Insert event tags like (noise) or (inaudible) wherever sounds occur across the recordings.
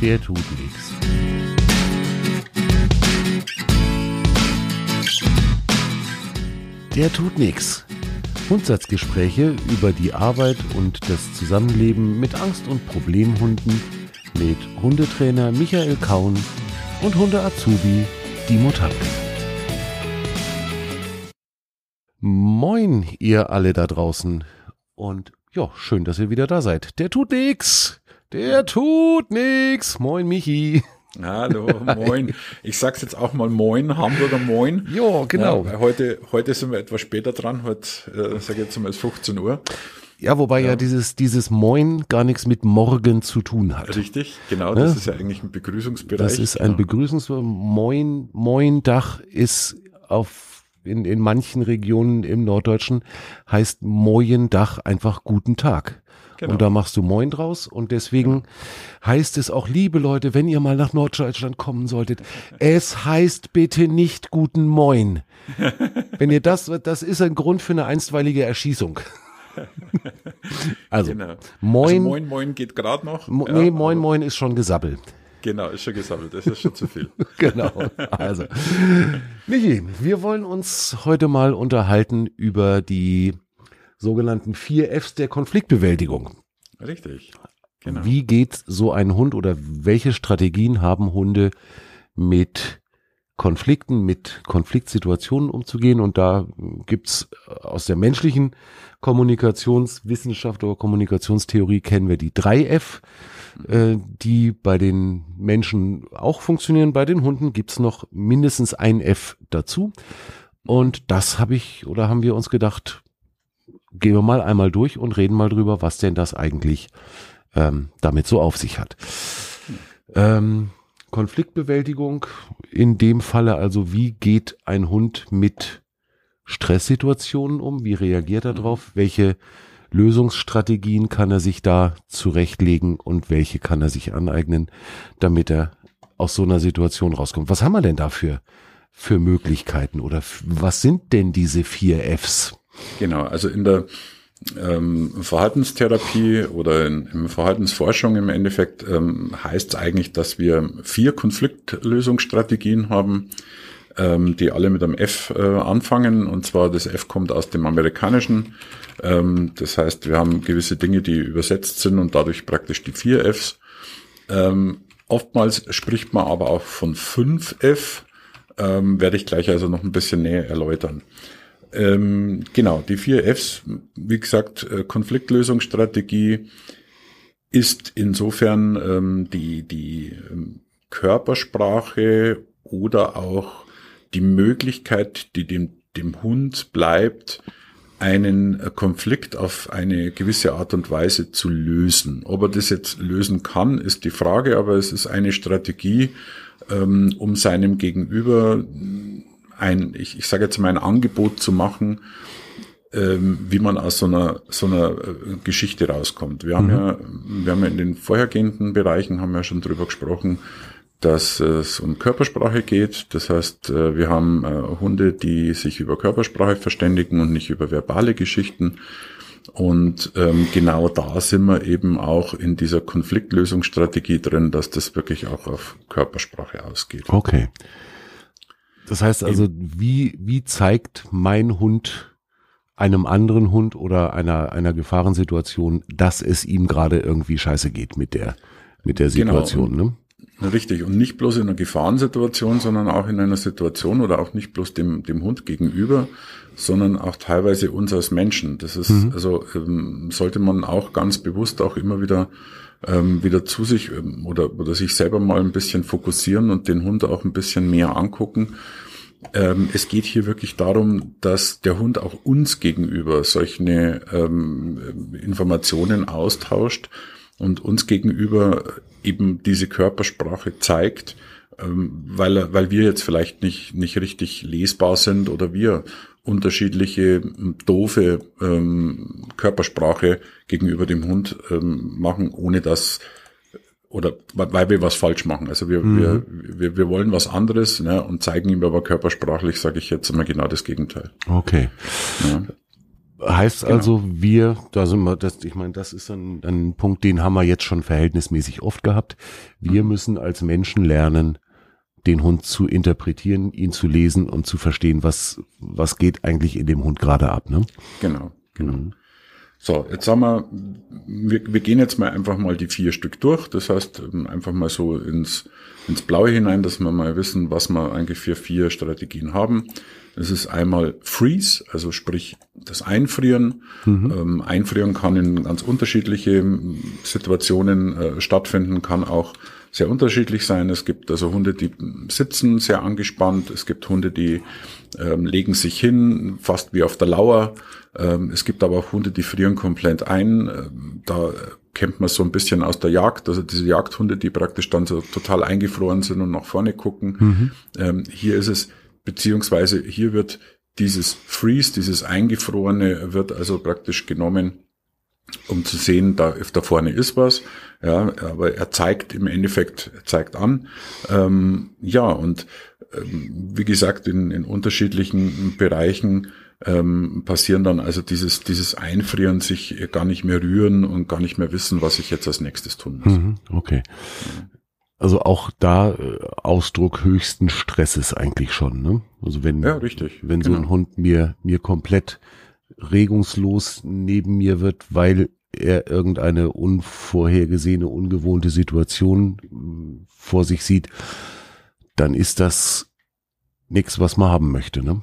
der tut nichts. Der tut nichts. Grundsatzgespräche über die Arbeit und das Zusammenleben mit Angst- und Problemhunden mit Hundetrainer Michael Kaun und Hunde-Azubi Dimo Tanke. Moin, ihr alle da draußen. Und ja, schön, dass ihr wieder da seid. Der tut nix. Der tut nix. Moin, Michi. Hallo, moin. Ich sag's jetzt auch mal moin, Hamburger moin. Ja, genau. Ja, heute, heute sind wir etwas später dran. Heute, äh, sag ich jetzt mal, ist 15 Uhr. Ja, wobei ja, ja dieses, dieses Moin gar nichts mit morgen zu tun hat. Richtig, genau. Das ja? ist ja eigentlich ein Begrüßungsbereich. Das ist ein genau. Begrüßungs Moin, Moin Dach ist auf, in, in manchen Regionen im Norddeutschen heißt Moin Dach einfach guten Tag. Genau. Und da machst du Moin draus. Und deswegen heißt es auch, liebe Leute, wenn ihr mal nach Norddeutschland kommen solltet, es heißt bitte nicht guten Moin. (laughs) wenn ihr das, das ist ein Grund für eine einstweilige Erschießung. also, genau. Moin. Also Moin, Moin geht gerade noch. Mo ja, nee, Moin, Moin ist schon gesabbelt. Genau, ist schon gesammelt. Das ist schon zu viel. (laughs) genau. Also, Michi, wir wollen uns heute mal unterhalten über die sogenannten vier Fs der Konfliktbewältigung. Richtig. Genau. Wie geht so ein Hund oder welche Strategien haben Hunde mit Konflikten, mit Konfliktsituationen umzugehen? Und da gibt's aus der menschlichen Kommunikationswissenschaft oder Kommunikationstheorie kennen wir die drei F, äh, die bei den Menschen auch funktionieren. Bei den Hunden gibt's noch mindestens ein F dazu. Und das habe ich oder haben wir uns gedacht, gehen wir mal einmal durch und reden mal drüber, was denn das eigentlich ähm, damit so auf sich hat. Ähm, Konfliktbewältigung, in dem Falle also, wie geht ein Hund mit Stresssituationen um? Wie reagiert er darauf? Welche Lösungsstrategien kann er sich da zurechtlegen und welche kann er sich aneignen, damit er aus so einer Situation rauskommt? Was haben wir denn dafür für Möglichkeiten oder was sind denn diese vier Fs? Genau, also in der ähm, Verhaltenstherapie oder in, in Verhaltensforschung im Endeffekt ähm, heißt es eigentlich, dass wir vier Konfliktlösungsstrategien haben, ähm, die alle mit einem F äh, anfangen. Und zwar das F kommt aus dem Amerikanischen. Ähm, das heißt, wir haben gewisse Dinge, die übersetzt sind und dadurch praktisch die vier Fs. Ähm, oftmals spricht man aber auch von fünf F. Ähm, werde ich gleich also noch ein bisschen näher erläutern. Ähm, genau, die vier Fs, wie gesagt, äh, Konfliktlösungsstrategie ist insofern ähm, die, die ähm, Körpersprache oder auch die Möglichkeit, die dem, dem Hund bleibt, einen Konflikt auf eine gewisse Art und Weise zu lösen. Ob er das jetzt lösen kann, ist die Frage, aber es ist eine Strategie, ähm, um seinem Gegenüber ein, ich, ich sage jetzt mal ein Angebot zu machen, ähm, wie man aus so einer so einer äh, Geschichte rauskommt. Wir haben mhm. ja, wir haben ja in den vorhergehenden Bereichen haben wir ja schon drüber gesprochen, dass es um Körpersprache geht. Das heißt, äh, wir haben äh, Hunde, die sich über Körpersprache verständigen und nicht über verbale Geschichten. Und ähm, genau da sind wir eben auch in dieser Konfliktlösungsstrategie drin, dass das wirklich auch auf Körpersprache ausgeht. Okay. Das heißt also, wie, wie zeigt mein Hund einem anderen Hund oder einer, einer Gefahrensituation, dass es ihm gerade irgendwie scheiße geht mit der, mit der genau. Situation, genau. ne? Richtig. Und nicht bloß in einer Gefahrensituation, sondern auch in einer Situation oder auch nicht bloß dem, dem Hund gegenüber, sondern auch teilweise uns als Menschen. Das ist, mhm. also, ähm, sollte man auch ganz bewusst auch immer wieder ähm, wieder zu sich ähm, oder, oder sich selber mal ein bisschen fokussieren und den Hund auch ein bisschen mehr angucken. Ähm, es geht hier wirklich darum, dass der Hund auch uns gegenüber solche ähm, Informationen austauscht und uns gegenüber eben diese Körpersprache zeigt, ähm, weil, weil wir jetzt vielleicht nicht, nicht richtig lesbar sind oder wir unterschiedliche doofe ähm, Körpersprache gegenüber dem Hund ähm, machen, ohne dass oder weil wir was falsch machen. Also wir, mhm. wir, wir, wir wollen was anderes ne, und zeigen ihm aber körpersprachlich, sage ich jetzt immer genau das Gegenteil. Okay. Ja. Heißt genau. also, wir, da sind wir, das, ich meine, das ist ein, ein Punkt, den haben wir jetzt schon verhältnismäßig oft gehabt. Wir mhm. müssen als Menschen lernen, den Hund zu interpretieren, ihn zu lesen und zu verstehen, was, was geht eigentlich in dem Hund gerade ab, ne? Genau, genau. Mhm. So, jetzt haben wir, wir, wir gehen jetzt mal einfach mal die vier Stück durch. Das heißt, ähm, einfach mal so ins, ins Blaue hinein, dass wir mal wissen, was wir eigentlich für vier Strategien haben. Es ist einmal Freeze, also sprich das Einfrieren. Mhm. Ähm, Einfrieren kann in ganz unterschiedliche Situationen äh, stattfinden, kann auch sehr unterschiedlich sein. Es gibt also Hunde, die sitzen sehr angespannt. Es gibt Hunde, die ähm, legen sich hin, fast wie auf der Lauer. Ähm, es gibt aber auch Hunde, die frieren komplett ein. Ähm, da kennt man so ein bisschen aus der Jagd, also diese Jagdhunde, die praktisch dann so total eingefroren sind und nach vorne gucken. Mhm. Ähm, hier ist es, beziehungsweise hier wird dieses Freeze, dieses Eingefrorene, wird also praktisch genommen, um zu sehen, da, da vorne ist was. Ja, aber er zeigt im Endeffekt, er zeigt an. Ähm, ja, und ähm, wie gesagt, in, in unterschiedlichen Bereichen ähm, passieren dann also dieses, dieses Einfrieren, sich gar nicht mehr rühren und gar nicht mehr wissen, was ich jetzt als nächstes tun muss. Mhm, okay. Also auch da äh, Ausdruck höchsten Stresses eigentlich schon, ne? Also wenn, ja, richtig, wenn genau. so ein genau. Hund mir, mir komplett regungslos neben mir wird, weil er irgendeine unvorhergesehene, ungewohnte Situation äh, vor sich sieht, dann ist das nichts, was man haben möchte, ne?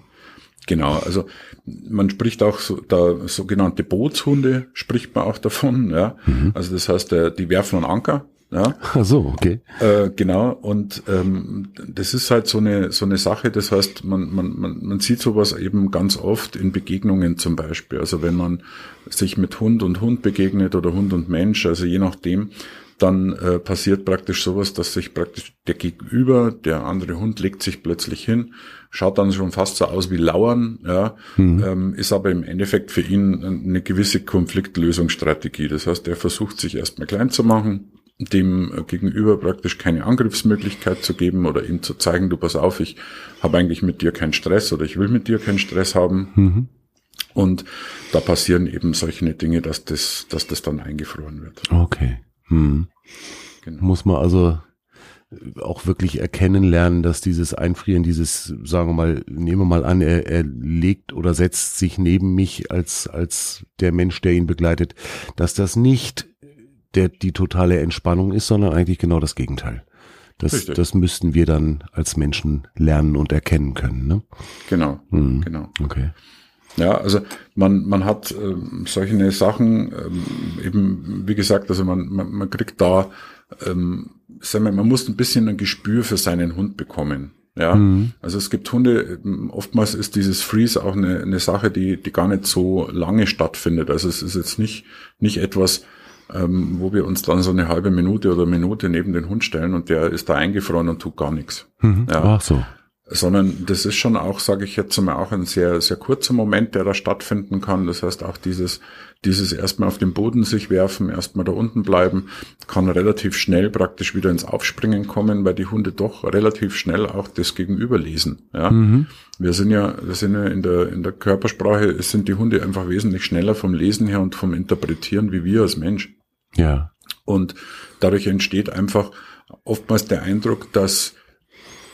Genau, also man spricht auch so, da sogenannte Bootshunde spricht man auch davon, ja. Mhm. Also das heißt, die werfen einen Anker, ja. Ach so, okay. Äh, genau, und ähm, das ist halt so eine so eine Sache. Das heißt, man man man man sieht sowas eben ganz oft in Begegnungen zum Beispiel. Also wenn man sich mit Hund und Hund begegnet oder Hund und Mensch, also je nachdem, dann äh, passiert praktisch sowas, dass sich praktisch der Gegenüber, der andere Hund legt sich plötzlich hin, schaut dann schon fast so aus wie Lauern, ja, mhm. ähm, ist aber im Endeffekt für ihn eine gewisse Konfliktlösungsstrategie. Das heißt, er versucht sich erstmal klein zu machen, dem Gegenüber praktisch keine Angriffsmöglichkeit zu geben oder ihm zu zeigen, du pass auf, ich habe eigentlich mit dir keinen Stress oder ich will mit dir keinen Stress haben. Mhm. Und da passieren eben solche Dinge, dass das, dass das dann eingefroren wird. Okay. Hm. Genau. Muss man also auch wirklich erkennen lernen, dass dieses Einfrieren, dieses, sagen wir mal, nehmen wir mal an, er, er legt oder setzt sich neben mich als, als der Mensch, der ihn begleitet, dass das nicht der, die totale Entspannung ist, sondern eigentlich genau das Gegenteil. Das, das müssten wir dann als Menschen lernen und erkennen können. Ne? Genau, hm. genau. Okay. Ja, also man, man hat äh, solche Sachen, ähm, eben, wie gesagt, also man, man, man kriegt da, ähm, sagen wir, man muss ein bisschen ein Gespür für seinen Hund bekommen. Ja, mhm. also es gibt Hunde, ähm, oftmals ist dieses Freeze auch eine, eine Sache, die, die gar nicht so lange stattfindet. Also es ist jetzt nicht, nicht etwas, ähm, wo wir uns dann so eine halbe Minute oder Minute neben den Hund stellen und der ist da eingefroren und tut gar nichts. Mhm. Ja. Ach so sondern das ist schon auch, sage ich jetzt mal, auch ein sehr, sehr kurzer Moment, der da stattfinden kann. Das heißt auch dieses, dieses erstmal auf den Boden sich werfen, erstmal da unten bleiben, kann relativ schnell praktisch wieder ins Aufspringen kommen, weil die Hunde doch relativ schnell auch das Gegenüber lesen. Ja, mhm. wir sind ja, wir sind ja in der, in der Körpersprache, sind die Hunde einfach wesentlich schneller vom Lesen her und vom Interpretieren wie wir als Mensch. Ja. Und dadurch entsteht einfach oftmals der Eindruck, dass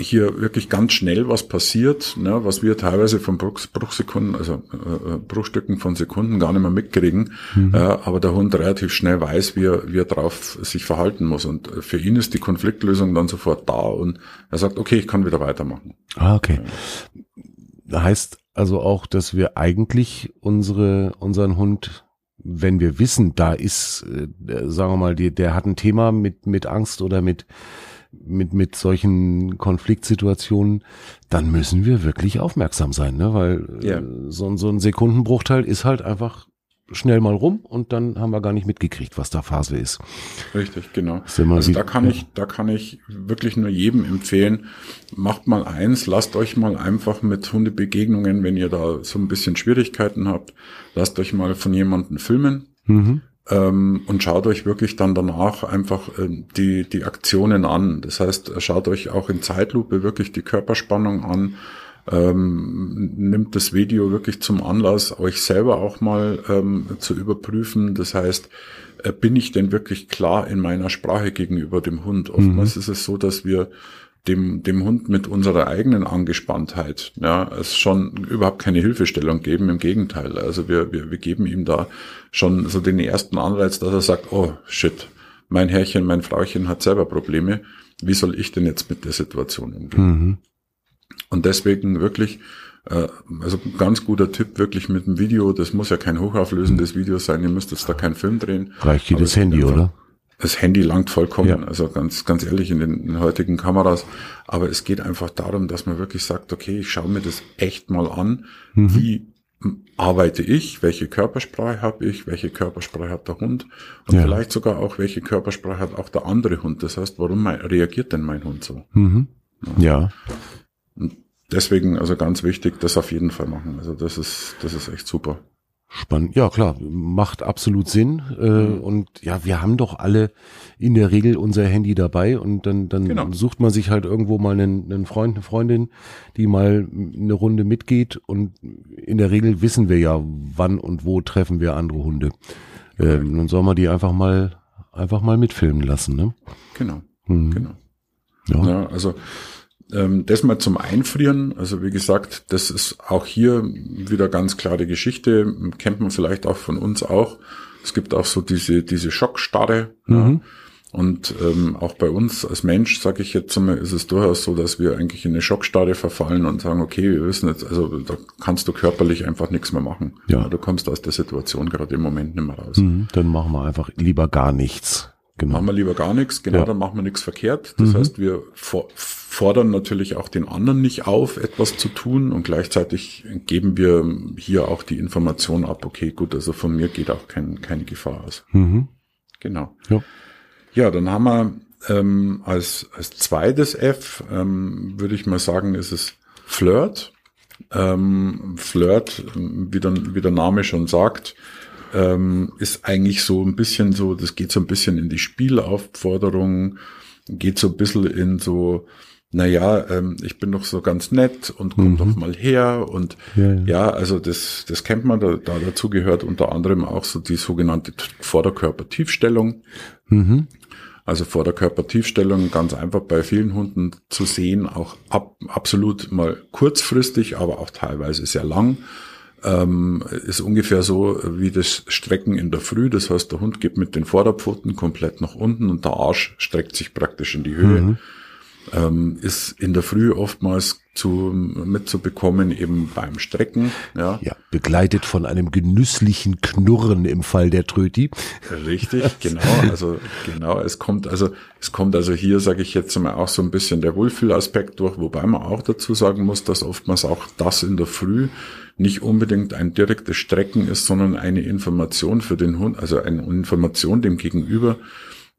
hier wirklich ganz schnell was passiert, ne, was wir teilweise von Bruch, Bruchsekunden, also äh, Bruchstücken von Sekunden gar nicht mehr mitkriegen, mhm. äh, aber der Hund relativ schnell weiß, wie er, wie er drauf sich verhalten muss. Und für ihn ist die Konfliktlösung dann sofort da und er sagt, okay, ich kann wieder weitermachen. Ah, okay. Ja. Heißt also auch, dass wir eigentlich unsere, unseren Hund wenn wir wissen, da ist, äh, sagen wir mal, die, der hat ein Thema mit, mit Angst oder mit, mit, mit solchen Konfliktsituationen, dann müssen wir wirklich aufmerksam sein, ne? weil ja. äh, so, so ein Sekundenbruchteil ist halt einfach schnell mal rum und dann haben wir gar nicht mitgekriegt, was da Phase ist. Richtig, genau. Also da kann ich, da kann ich wirklich nur jedem empfehlen, macht mal eins, lasst euch mal einfach mit Hundebegegnungen, wenn ihr da so ein bisschen Schwierigkeiten habt, lasst euch mal von jemandem filmen. Mhm ähm, und schaut euch wirklich dann danach einfach ähm, die, die Aktionen an. Das heißt, schaut euch auch in Zeitlupe wirklich die Körperspannung an. Ähm, nimmt das Video wirklich zum Anlass, euch selber auch mal ähm, zu überprüfen. Das heißt, äh, bin ich denn wirklich klar in meiner Sprache gegenüber dem Hund? Oftmals mhm. ist es so, dass wir dem, dem Hund mit unserer eigenen Angespanntheit, ja, es schon überhaupt keine Hilfestellung geben. Im Gegenteil. Also wir, wir, wir geben ihm da schon so den ersten Anreiz, dass er sagt, oh shit, mein Herrchen, mein Frauchen hat selber Probleme. Wie soll ich denn jetzt mit der Situation umgehen? Mhm. Und deswegen wirklich, äh, also ganz guter Tipp, wirklich mit dem Video, das muss ja kein hochauflösendes Video sein, ihr müsst jetzt da keinen Film drehen. Reicht jedes Handy, oder? Das Handy langt vollkommen, ja. also ganz, ganz ehrlich in den, in den, heutigen Kameras. Aber es geht einfach darum, dass man wirklich sagt, okay, ich schaue mir das echt mal an, mhm. wie arbeite ich, welche Körpersprache habe ich, welche Körpersprache hat der Hund und ja. vielleicht sogar auch, welche Körpersprache hat auch der andere Hund. Das heißt, warum reagiert denn mein Hund so? Mhm. Ja. Und deswegen, also ganz wichtig, das auf jeden Fall machen. Also das ist, das ist echt super. Spannend, ja klar, macht absolut Sinn. Äh, mhm. Und ja, wir haben doch alle in der Regel unser Handy dabei und dann, dann genau. sucht man sich halt irgendwo mal einen, einen Freund, eine Freundin, die mal eine Runde mitgeht. Und in der Regel wissen wir ja, wann und wo treffen wir andere Hunde. Ähm, dann soll man die einfach mal, einfach mal mitfilmen lassen, ne? Genau, mhm. genau. Ja. ja, also ähm, das mal zum Einfrieren. Also wie gesagt, das ist auch hier wieder ganz klare Geschichte. Kennt man vielleicht auch von uns auch. Es gibt auch so diese, diese Schockstarre. Mhm. Ja. Und ähm, auch bei uns als Mensch, sage ich jetzt mal, ist es durchaus so, dass wir eigentlich in eine Schockstarre verfallen und sagen, okay, wir wissen jetzt, also da kannst du körperlich einfach nichts mehr machen. Ja. Du kommst aus der Situation gerade im Moment nicht mehr raus. Mhm, dann machen wir einfach lieber gar nichts. Genau. Machen wir lieber gar nichts, genau, ja. dann machen wir nichts verkehrt. Das mhm. heißt, wir fordern natürlich auch den anderen nicht auf, etwas zu tun und gleichzeitig geben wir hier auch die Information ab, okay, gut, also von mir geht auch kein, keine Gefahr aus. Mhm. Genau. Ja. ja, dann haben wir ähm, als, als zweites F, ähm, würde ich mal sagen, ist es Flirt. Ähm, Flirt, wie der, wie der Name schon sagt, ähm, ist eigentlich so ein bisschen so, das geht so ein bisschen in die Spielaufforderung, geht so ein bisschen in so, naja, ähm, ich bin doch so ganz nett und komm mhm. doch mal her und ja, ja. ja, also das, das kennt man, da, da dazu gehört unter anderem auch so die sogenannte Vorderkörpertiefstellung. Mhm. Also Vorderkörpertiefstellung ganz einfach bei vielen Hunden zu sehen, auch ab, absolut mal kurzfristig, aber auch teilweise sehr lang ähm, ist ungefähr so wie das Strecken in der Früh. Das heißt, der Hund geht mit den Vorderpfoten komplett nach unten und der Arsch streckt sich praktisch in die Höhe. Mhm. Ähm, ist in der Früh oftmals zu, mitzubekommen eben beim Strecken. Ja. ja, begleitet von einem genüsslichen Knurren im Fall der Tröti. Richtig, genau. Also genau, es kommt also es kommt also hier, sage ich jetzt mal, auch so ein bisschen der Wohlfühlaspekt durch, wobei man auch dazu sagen muss, dass oftmals auch das in der Früh nicht unbedingt ein direktes Strecken ist, sondern eine Information für den Hund, also eine Information dem Gegenüber,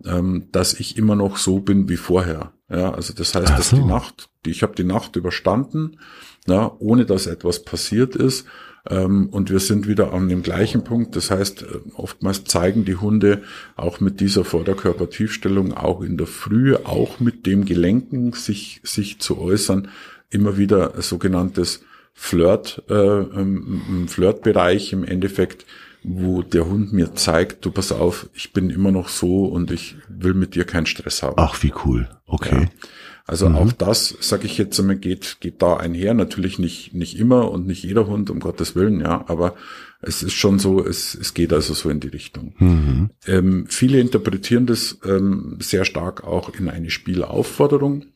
ähm, dass ich immer noch so bin wie vorher. Ja, also das heißt, so. dass die Nacht, die, ich habe die Nacht überstanden, ja, ohne dass etwas passiert ist. Ähm, und wir sind wieder an dem gleichen Punkt. Das heißt, äh, oftmals zeigen die Hunde auch mit dieser Vorderkörpertiefstellung auch in der Früh, auch mit dem Gelenken sich, sich zu äußern, immer wieder sogenanntes Flirt, äh, im Flirtbereich im Endeffekt, wo der Hund mir zeigt, du pass auf, ich bin immer noch so und ich will mit dir keinen Stress haben. Ach, wie cool. Okay. Ja. Also mhm. auch das, sage ich jetzt einmal, geht, geht da einher. Natürlich nicht, nicht immer und nicht jeder Hund, um Gottes Willen, ja, aber es ist schon so, es, es geht also so in die Richtung. Mhm. Ähm, viele interpretieren das ähm, sehr stark auch in eine Spielaufforderung.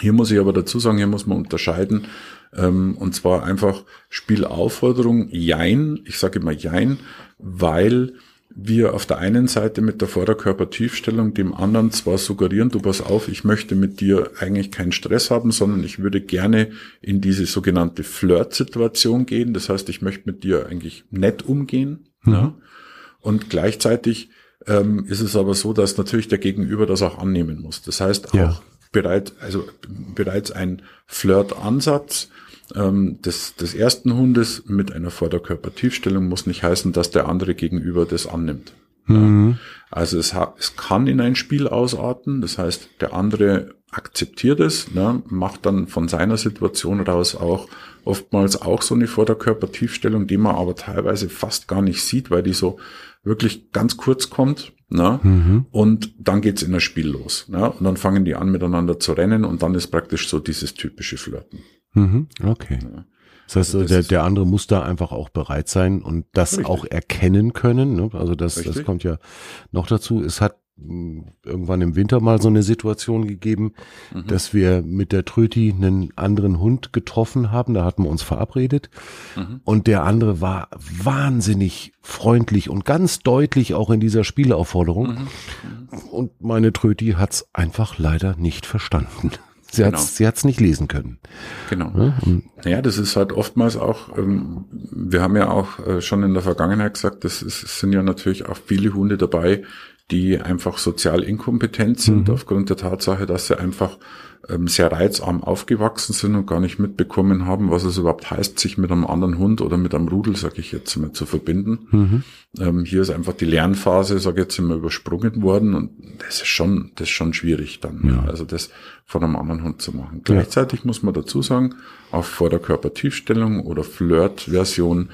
Hier muss ich aber dazu sagen, hier muss man unterscheiden, ähm, und zwar einfach Spielaufforderung, Jein, ich sage immer Jein, weil wir auf der einen Seite mit der Vorderkörpertiefstellung dem anderen zwar suggerieren, du pass auf, ich möchte mit dir eigentlich keinen Stress haben, sondern ich würde gerne in diese sogenannte Flirt-Situation gehen. Das heißt, ich möchte mit dir eigentlich nett umgehen. Mhm. Ja? Und gleichzeitig ähm, ist es aber so, dass natürlich der Gegenüber das auch annehmen muss. Das heißt auch ja. bereits, also bereits ein Flirt-Ansatz ähm, des, des ersten Hundes mit einer Vorderkörpertiefstellung muss nicht heißen, dass der andere gegenüber das annimmt. Mhm. Also es, es kann in ein Spiel ausarten, das heißt, der andere akzeptiert es, ne, macht dann von seiner Situation raus auch oftmals auch so eine Vorderkörpertiefstellung, die man aber teilweise fast gar nicht sieht, weil die so wirklich ganz kurz kommt. Ne? Mhm. Und dann geht's in das Spiel los. Ne? Und dann fangen die an miteinander zu rennen und dann ist praktisch so dieses typische Flirten. Mhm. Okay. Ja. Das heißt, also der, der andere muss da einfach auch bereit sein und das richtig. auch erkennen können. Ne? Also das, das kommt ja noch dazu. Es hat irgendwann im Winter mal so eine Situation gegeben, mhm. dass wir mit der Tröti einen anderen Hund getroffen haben. Da hatten wir uns verabredet. Mhm. Und der andere war wahnsinnig freundlich und ganz deutlich auch in dieser Spielaufforderung. Mhm. mhm. Und meine Tröti hat's einfach leider nicht verstanden. Sie genau. sie hat's nicht lesen können. Genau. Ja, naja, das ist halt oftmals auch, ähm, wir haben ja auch äh, schon in der Vergangenheit gesagt, das ist, es sind ja natürlich auch viele Hunde dabei, die einfach sozial inkompetent sind, mhm. aufgrund der Tatsache, dass sie einfach ähm, sehr reizarm aufgewachsen sind und gar nicht mitbekommen haben, was es überhaupt heißt, sich mit einem anderen Hund oder mit einem Rudel, sage ich jetzt mal, zu verbinden. Mhm. Ähm, hier ist einfach die Lernphase, sage ich jetzt immer, übersprungen worden und das ist schon, das ist schon schwierig dann, ja. also das von einem anderen Hund zu machen. Ja. Gleichzeitig muss man dazu sagen, auch Vorderkörpertiefstellung oder Flirt-Version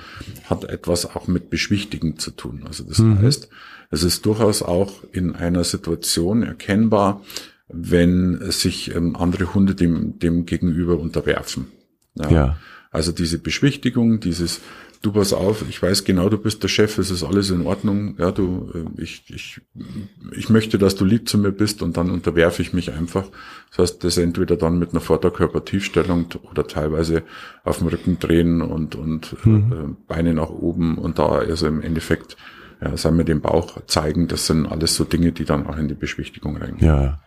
hat etwas auch mit Beschwichtigen zu tun. Also das mhm. heißt, es ist durchaus auch in einer Situation erkennbar, wenn sich ähm, andere Hunde dem, dem gegenüber unterwerfen. Ja. ja. Also diese Beschwichtigung, dieses du pass auf, ich weiß genau, du bist der Chef, es ist alles in Ordnung, ja, du, äh, ich, ich, ich möchte, dass du lieb zu mir bist und dann unterwerfe ich mich einfach. Das heißt, das entweder dann mit einer Vorderkörpertiefstellung oder teilweise auf dem Rücken drehen und, und mhm. äh, Beine nach oben und da also im Endeffekt ja, sagen wir den Bauch zeigen, das sind alles so Dinge, die dann auch in die Beschwichtigung reingehen. Ja.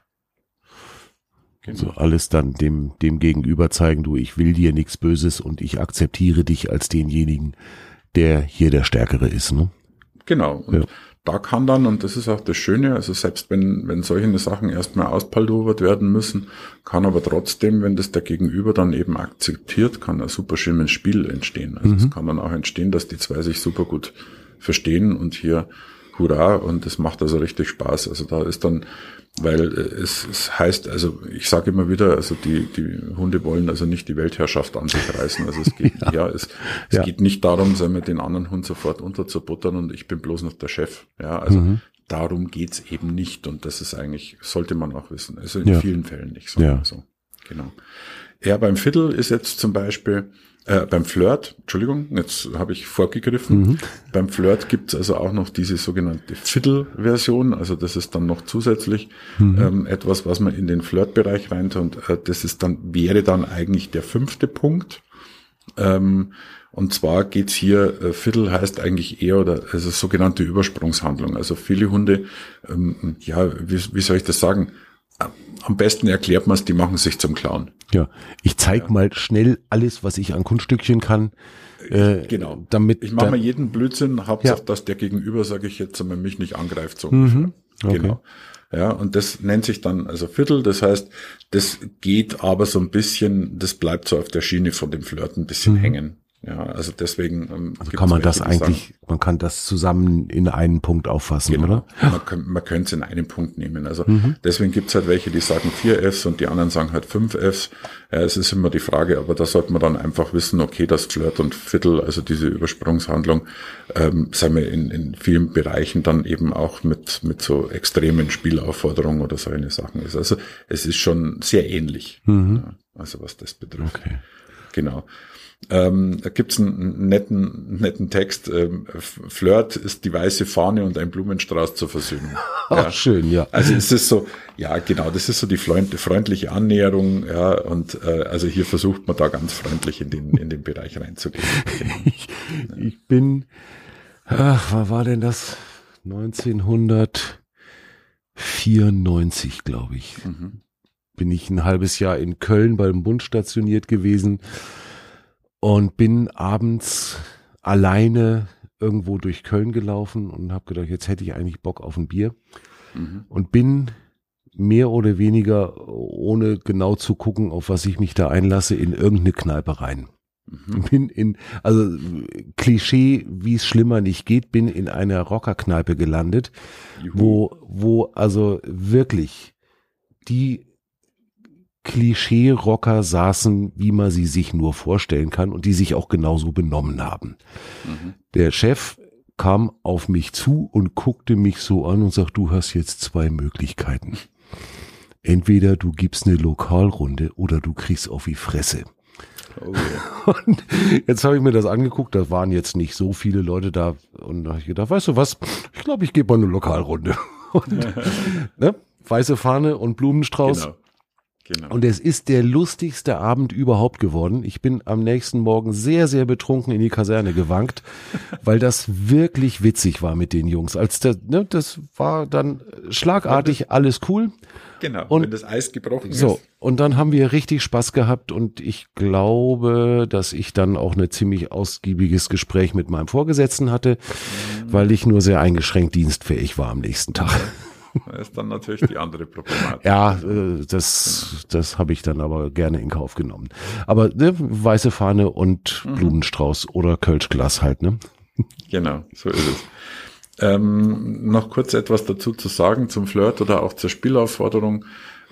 Genau. So alles dann dem, dem Gegenüber zeigen, du, ich will dir nichts Böses und ich akzeptiere dich als denjenigen, der hier der Stärkere ist, ne? Genau. Und ja. da kann dann, und das ist auch das Schöne, also selbst wenn, wenn solche Sachen erstmal auspaldowert werden müssen, kann aber trotzdem, wenn das der Gegenüber dann eben akzeptiert, kann ein super schönes Spiel entstehen. Also mhm. es kann dann auch entstehen, dass die zwei sich super gut verstehen und hier Hurra und das macht also richtig Spaß. Also da ist dann, weil es, es heißt, also ich sage immer wieder, also die, die Hunde wollen also nicht die Weltherrschaft an sich reißen. Also es geht, (laughs) ja. ja, es, es ja. geht nicht darum, sagen wir, den anderen Hund sofort unterzubuttern und ich bin bloß noch der Chef. Ja, also mhm. darum geht's eben nicht und das ist eigentlich, sollte man auch wissen. Also in ja. vielen Fällen nicht, so. ja. so. Genau. Ja, beim Viertel ist jetzt zum Beispiel, äh, beim Flirt, Entschuldigung, jetzt habe ich vorgegriffen. Mhm. Beim Flirt gibt es also auch noch diese sogenannte Fiddle-Version. Also das ist dann noch zusätzlich mhm. ähm, etwas, was man in den Flirt-Bereich reintut. Und äh, das ist dann, wäre dann eigentlich der fünfte Punkt. Ähm, und zwar geht's hier, äh, Fiddle heißt eigentlich eher oder also sogenannte Übersprungshandlung. Also viele Hunde, ähm, ja, wie, wie soll ich das sagen? am besten erklärt man es, die machen sich zum Clown. Ja, ich zeig ja. mal schnell alles, was ich an Kunststückchen kann. Äh, genau. Damit ich mache mal jeden Blödsinn, Hauptsache, ja. dass der Gegenüber, sage ich jetzt, mich nicht angreift. So mhm. okay. Genau. Ja, und das nennt sich dann also Viertel. Das heißt, das geht aber so ein bisschen, das bleibt so auf der Schiene von dem Flirten ein bisschen mhm. hängen. Ja, also deswegen. Ähm, also kann man das eigentlich, sagen, man kann das zusammen in einen Punkt auffassen, genau. oder? Man, kann, man könnte es in einen Punkt nehmen. Also mhm. deswegen gibt's halt welche, die sagen vier Fs und die anderen sagen halt fünf Fs. Ja, es ist immer die Frage, aber da sollte man dann einfach wissen, okay, das Flirt und Viertel, also diese Übersprungshandlung, ähm, sagen wir in, in vielen Bereichen dann eben auch mit, mit so extremen Spielaufforderungen oder solche Sachen ist. Also es ist schon sehr ähnlich. Mhm. Ja, also was das betrifft. Okay. Genau. Ähm, da gibt's einen netten, netten Text. Ähm, Flirt ist die weiße Fahne und ein Blumenstrauß zur Versöhnung. (laughs) Ach, ja. schön, ja. Also es ist so, ja genau, das ist so die freundliche Annäherung, ja, und äh, also hier versucht man da ganz freundlich in den, in den Bereich reinzugehen. Genau. (laughs) ich, ich bin, ach, was war denn das? 1994, glaube ich. Mhm. Bin ich ein halbes Jahr in Köln beim Bund stationiert gewesen und bin abends alleine irgendwo durch Köln gelaufen und habe gedacht, jetzt hätte ich eigentlich Bock auf ein Bier mhm. und bin mehr oder weniger, ohne genau zu gucken, auf was ich mich da einlasse, in irgendeine Kneipe rein. Mhm. Bin in, also Klischee, wie es schlimmer nicht geht, bin in einer Rockerkneipe gelandet, Juhu. wo, wo also wirklich die Klischee-Rocker saßen, wie man sie sich nur vorstellen kann und die sich auch genauso benommen haben. Mhm. Der Chef kam auf mich zu und guckte mich so an und sagt, du hast jetzt zwei Möglichkeiten. Entweder du gibst eine Lokalrunde oder du kriegst auf die Fresse. Oh yeah. (laughs) Und jetzt habe ich mir das angeguckt, da waren jetzt nicht so viele Leute da und da habe ich gedacht, weißt du was, ich glaube, ich gebe mal eine Lokalrunde. (laughs) Und, (laughs) ne? Weiße Fahne und Blumenstrauß. Genau. Genau. Und es ist der lustigste Abend überhaupt geworden. Ich bin am nächsten Morgen sehr, sehr betrunken in die Kaserne gewankt, (laughs) weil das wirklich witzig war mit den Jungs. Als der, ne, das war dann schlagartig alles cool. Genau, und wenn das Eis gebrochen so, ist. Und dann haben wir richtig Spaß gehabt und ich glaube, dass ich dann auch ein ziemlich ausgiebiges Gespräch mit meinem Vorgesetzten hatte, mhm. weil ich nur sehr eingeschränkt dienstfähig war am nächsten Tag. (laughs) Das (laughs) ist dann natürlich die andere Problematik. ja, äh, das, das habe ich dann aber gerne in Kauf genommen. Aber ne, weiße Fahne und mhm. Blumenstrauß oder Kölschglas halt, ne? Genau, so ist es. Ähm, noch kurz etwas dazu zu sagen zum Flirt oder auch zur Spielaufforderung.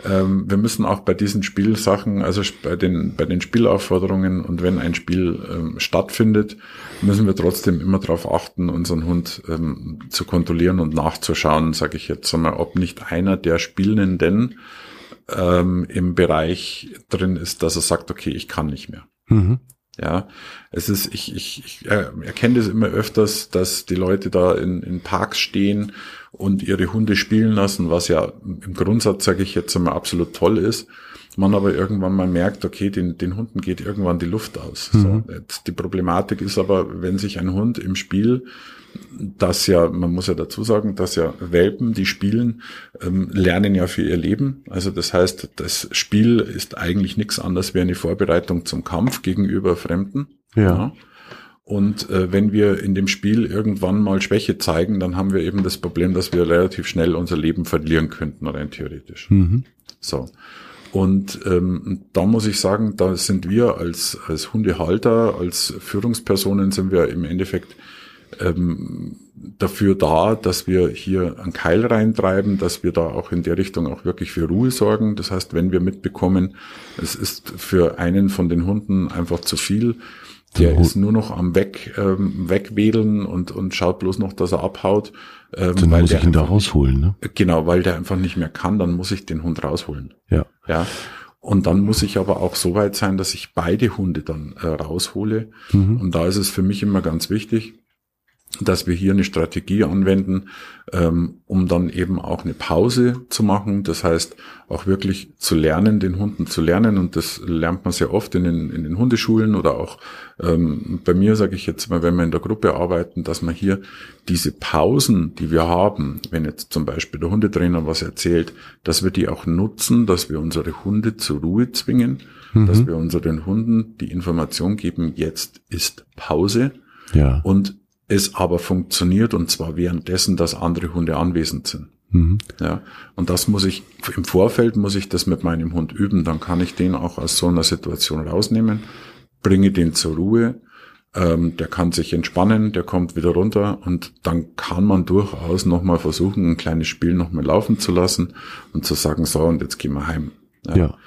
Ähm, wir müssen auch bei diesen Spielsachen, also bei den, bei den Spielaufforderungen und wenn ein Spiel ähm, stattfindet, müssen wir trotzdem immer darauf achten, unseren Hund ähm, zu kontrollieren und nachzuschauen, sage ich jetzt einmal, ob nicht einer der Spielenden ähm, im Bereich drin ist, dass er sagt, okay, ich kann nicht mehr. Mhm. Ja, es ist, ich, ich, ich erkenne das immer öfters, dass die Leute da in, in Parks stehen und ihre Hunde spielen lassen, was ja im Grundsatz, sage ich jetzt einmal, absolut toll ist. Man aber irgendwann mal merkt, okay, den, den Hunden geht irgendwann die Luft aus. Mhm. So, die Problematik ist aber, wenn sich ein Hund im Spiel dass ja, man muss ja dazu sagen, dass ja Welpen, die spielen, ähm, lernen ja für ihr Leben. Also das heißt, das Spiel ist eigentlich nichts anderes wie eine Vorbereitung zum Kampf gegenüber Fremden. Ja. ja. Und äh, wenn wir in dem Spiel irgendwann mal Schwäche zeigen, dann haben wir eben das Problem, dass wir relativ schnell unser Leben verlieren könnten, rein theoretisch. Mhm. So. Und ähm, da muss ich sagen, da sind wir als, als Hundehalter, als Führungspersonen sind wir im Endeffekt ähm, dafür da, dass wir hier einen Keil reintreiben, dass wir da auch in der Richtung auch wirklich für Ruhe sorgen. Das heißt, wenn wir mitbekommen, es ist für einen von den Hunden einfach zu viel, der ist nur noch am Weg, ähm, Wegwedeln und, und schaut bloß noch, dass er abhaut. Ähm, dann weil muss ich ihn da rausholen, ne? Genau, weil der einfach nicht mehr kann, dann muss ich den Hund rausholen. Ja. Ja. Und dann muss ich aber auch so weit sein, dass ich beide Hunde dann äh, raushole. Mhm. Und da ist es für mich immer ganz wichtig, dass wir hier eine Strategie anwenden, ähm, um dann eben auch eine Pause zu machen. Das heißt, auch wirklich zu lernen, den Hunden zu lernen. Und das lernt man sehr oft in den, in den Hundeschulen oder auch ähm, bei mir, sage ich jetzt mal, wenn wir in der Gruppe arbeiten, dass man hier diese Pausen, die wir haben, wenn jetzt zum Beispiel der Hundetrainer was erzählt, dass wir die auch nutzen, dass wir unsere Hunde zur Ruhe zwingen, mhm. dass wir unseren Hunden die Information geben, jetzt ist Pause. Ja. Und es aber funktioniert und zwar währenddessen, dass andere Hunde anwesend sind. Mhm. Ja, und das muss ich im Vorfeld muss ich das mit meinem Hund üben. Dann kann ich den auch aus so einer Situation rausnehmen, bringe den zur Ruhe. Ähm, der kann sich entspannen, der kommt wieder runter und dann kann man durchaus nochmal versuchen, ein kleines Spiel nochmal laufen zu lassen und zu sagen, so und jetzt gehen wir heim. Ja. ja.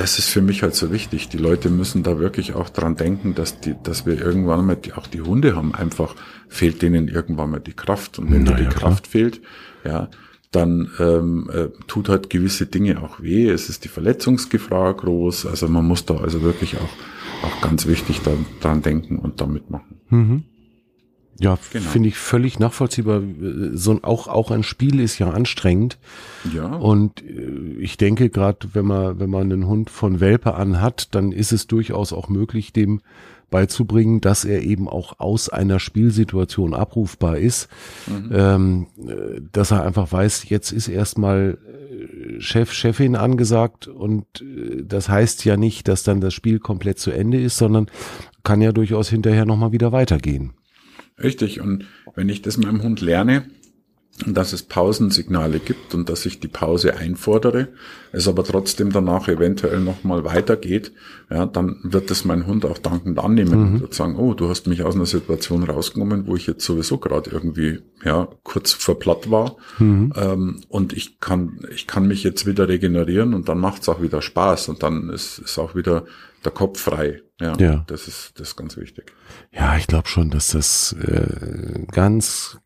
Das ist für mich halt so wichtig. Die Leute müssen da wirklich auch dran denken, dass die, dass wir irgendwann mal, die, auch die Hunde haben einfach, fehlt denen irgendwann mal die Kraft. Und wenn dir die klar. Kraft fehlt, ja, dann ähm, äh, tut halt gewisse Dinge auch weh. Es ist die Verletzungsgefahr groß. Also man muss da also wirklich auch, auch ganz wichtig da, dran denken und da mitmachen. Mhm. Ja, genau. finde ich völlig nachvollziehbar. So auch auch ein Spiel ist ja anstrengend. Ja. Und äh, ich denke gerade, wenn man wenn man einen Hund von Welpe an hat, dann ist es durchaus auch möglich, dem beizubringen, dass er eben auch aus einer Spielsituation abrufbar ist, mhm. ähm, äh, dass er einfach weiß, jetzt ist erstmal äh, Chef, Chefin angesagt und das heißt ja nicht, dass dann das Spiel komplett zu Ende ist, sondern kann ja durchaus hinterher nochmal wieder weitergehen. Richtig. Und wenn ich das meinem Hund lerne, dass es Pausensignale gibt und dass ich die Pause einfordere, es aber trotzdem danach eventuell nochmal weitergeht, ja, dann wird es mein Hund auch dankend annehmen mhm. und wird sagen, oh, du hast mich aus einer Situation rausgenommen, wo ich jetzt sowieso gerade irgendwie ja kurz vor platt war mhm. ähm, und ich kann ich kann mich jetzt wieder regenerieren und dann macht es auch wieder Spaß und dann ist, ist auch wieder der Kopf frei. Ja, ja. das ist das ist ganz wichtig. Ja, ich glaube schon, dass das äh, ganz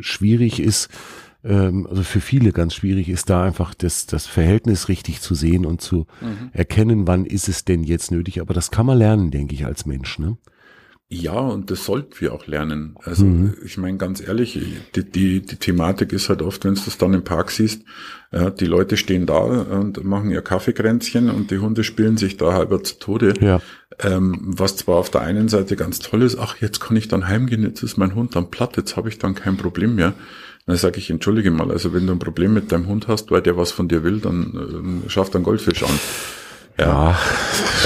schwierig ist, ähm, also für viele ganz schwierig ist, da einfach das, das Verhältnis richtig zu sehen und zu mhm. erkennen, wann ist es denn jetzt nötig. Aber das kann man lernen, denke ich, als Mensch. Ne? Ja, und das sollten wir auch lernen. Also mhm. ich meine ganz ehrlich, die, die, die Thematik ist halt oft, wenn du das dann im Park siehst, ja, die Leute stehen da und machen ihr Kaffeekränzchen und die Hunde spielen sich da halber zu Tode. Ja. Ähm, was zwar auf der einen Seite ganz toll ist, ach, jetzt kann ich dann heimgehen, jetzt ist mein Hund dann platt, jetzt habe ich dann kein Problem mehr. Dann sage ich, entschuldige mal, also wenn du ein Problem mit deinem Hund hast, weil der was von dir will, dann ähm, schaff dann Goldfisch an. Ja, ja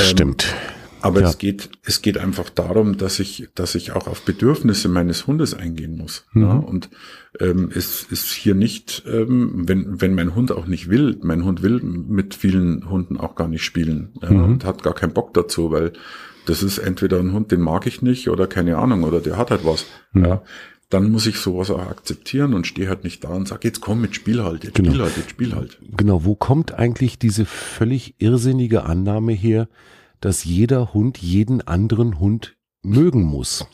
ähm, stimmt. Aber ja. es geht, es geht einfach darum, dass ich, dass ich auch auf Bedürfnisse meines Hundes eingehen muss. Mhm. Ja? Und ähm, es ist hier nicht, ähm, wenn, wenn mein Hund auch nicht will, mein Hund will mit vielen Hunden auch gar nicht spielen ja, mhm. und hat gar keinen Bock dazu, weil das ist entweder ein Hund, den mag ich nicht oder keine Ahnung, oder der hat halt was. Mhm. Ja dann muss ich sowas auch akzeptieren und stehe halt nicht da und sage, jetzt komm mit Spiel halt, jetzt genau. Spiel halt, jetzt Spiel halt. Genau, wo kommt eigentlich diese völlig irrsinnige Annahme her, dass jeder Hund jeden anderen Hund mögen muss.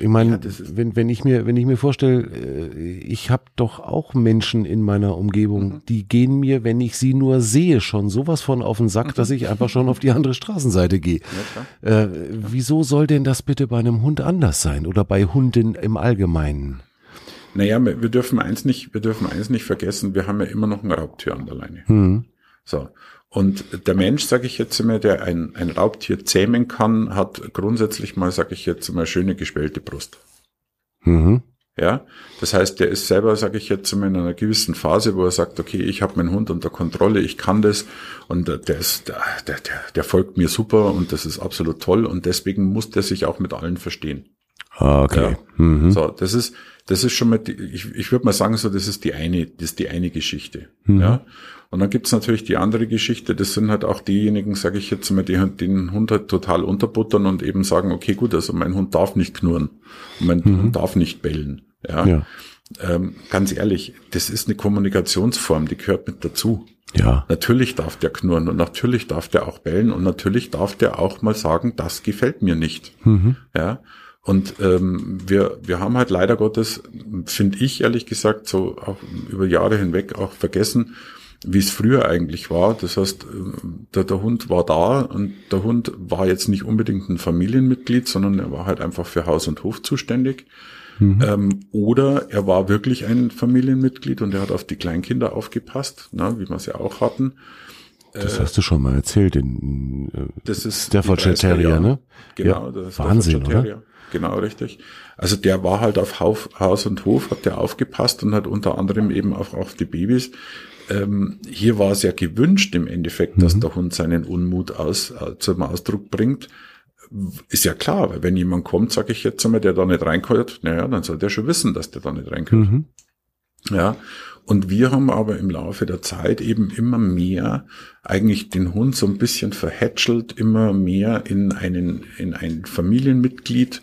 Ich meine, ja, wenn, wenn ich mir, wenn ich mir vorstelle, äh, ich habe doch auch Menschen in meiner Umgebung, mhm. die gehen mir, wenn ich sie nur sehe, schon sowas von auf den Sack, dass ich einfach schon auf die andere Straßenseite gehe. Ja, äh, wieso soll denn das bitte bei einem Hund anders sein oder bei Hunden im Allgemeinen? Naja, wir dürfen eins nicht, wir dürfen eins nicht vergessen, wir haben ja immer noch einen Raubtier an der Leine. Mhm. So. Und der Mensch, sage ich jetzt immer, der ein, ein Raubtier zähmen kann, hat grundsätzlich mal, sage ich jetzt mal, schöne geschwellte Brust. Mhm. Ja, das heißt, der ist selber, sage ich jetzt immer, in einer gewissen Phase, wo er sagt, okay, ich habe meinen Hund unter Kontrolle, ich kann das und der ist, der, der, der folgt mir super und das ist absolut toll und deswegen muss der sich auch mit allen verstehen. Ah, okay. Ja. Mhm. So, das ist, das ist schon mal, die, ich, ich würde mal sagen, so, das ist die eine, das ist die eine Geschichte. Mhm. Ja. Und dann gibt's natürlich die andere Geschichte, das sind halt auch diejenigen, sage ich jetzt mal, die den Hund halt total unterbuttern und eben sagen, okay, gut, also mein Hund darf nicht knurren, mein mhm. Hund darf nicht bellen. Ja. ja. Ähm, ganz ehrlich, das ist eine Kommunikationsform, die gehört mit dazu. Ja. Natürlich darf der knurren und natürlich darf der auch bellen und natürlich darf der auch mal sagen, das gefällt mir nicht. Mhm. Ja. Und ähm, wir, wir haben halt leider Gottes, finde ich ehrlich gesagt, so auch über Jahre hinweg auch vergessen, wie es früher eigentlich war. Das heißt, der, der Hund war da und der Hund war jetzt nicht unbedingt ein Familienmitglied, sondern er war halt einfach für Haus und Hof zuständig. Mhm. Ähm, oder er war wirklich ein Familienmitglied und er hat auf die Kleinkinder aufgepasst, na, wie wir es ja auch hatten. Das äh, hast du schon mal erzählt, den äh, das ist Staffordshire Terrier, ne? Genau, ja, das ist Wahnsinn, oder? Genau, richtig. Also der war halt auf Haus und Hof, hat der aufgepasst und hat unter anderem eben auch auf die Babys ähm, hier war es ja gewünscht im Endeffekt, mhm. dass der Hund seinen Unmut aus, äh, zum Ausdruck bringt. Ist ja klar, weil wenn jemand kommt, sage ich jetzt einmal, der da nicht reinkommt, naja, dann soll der schon wissen, dass der da nicht reinkommt. Mhm. Ja, und wir haben aber im Laufe der Zeit eben immer mehr eigentlich den Hund so ein bisschen verhätschelt, immer mehr in einen, in ein Familienmitglied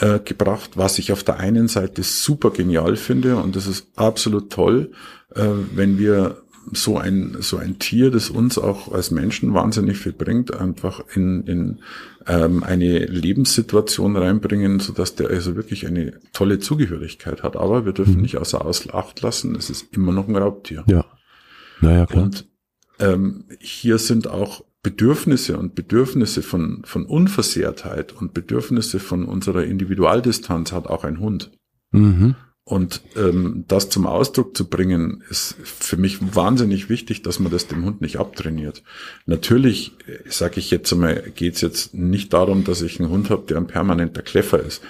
äh, gebracht, was ich auf der einen Seite super genial finde und das ist absolut toll, äh, wenn wir so ein, so ein Tier, das uns auch als Menschen wahnsinnig viel bringt, einfach in, in ähm, eine Lebenssituation reinbringen, so dass der also wirklich eine tolle Zugehörigkeit hat. Aber wir dürfen mhm. nicht außer Acht lassen, es ist immer noch ein Raubtier. Ja. Naja, klar. Und ähm, hier sind auch Bedürfnisse und Bedürfnisse von, von Unversehrtheit und Bedürfnisse von unserer Individualdistanz hat auch ein Hund. Mhm. Und ähm, das zum Ausdruck zu bringen, ist für mich wahnsinnig wichtig, dass man das dem Hund nicht abtrainiert. Natürlich, äh, sage ich jetzt einmal, geht es jetzt nicht darum, dass ich einen Hund habe, der ein permanenter Kläffer ist.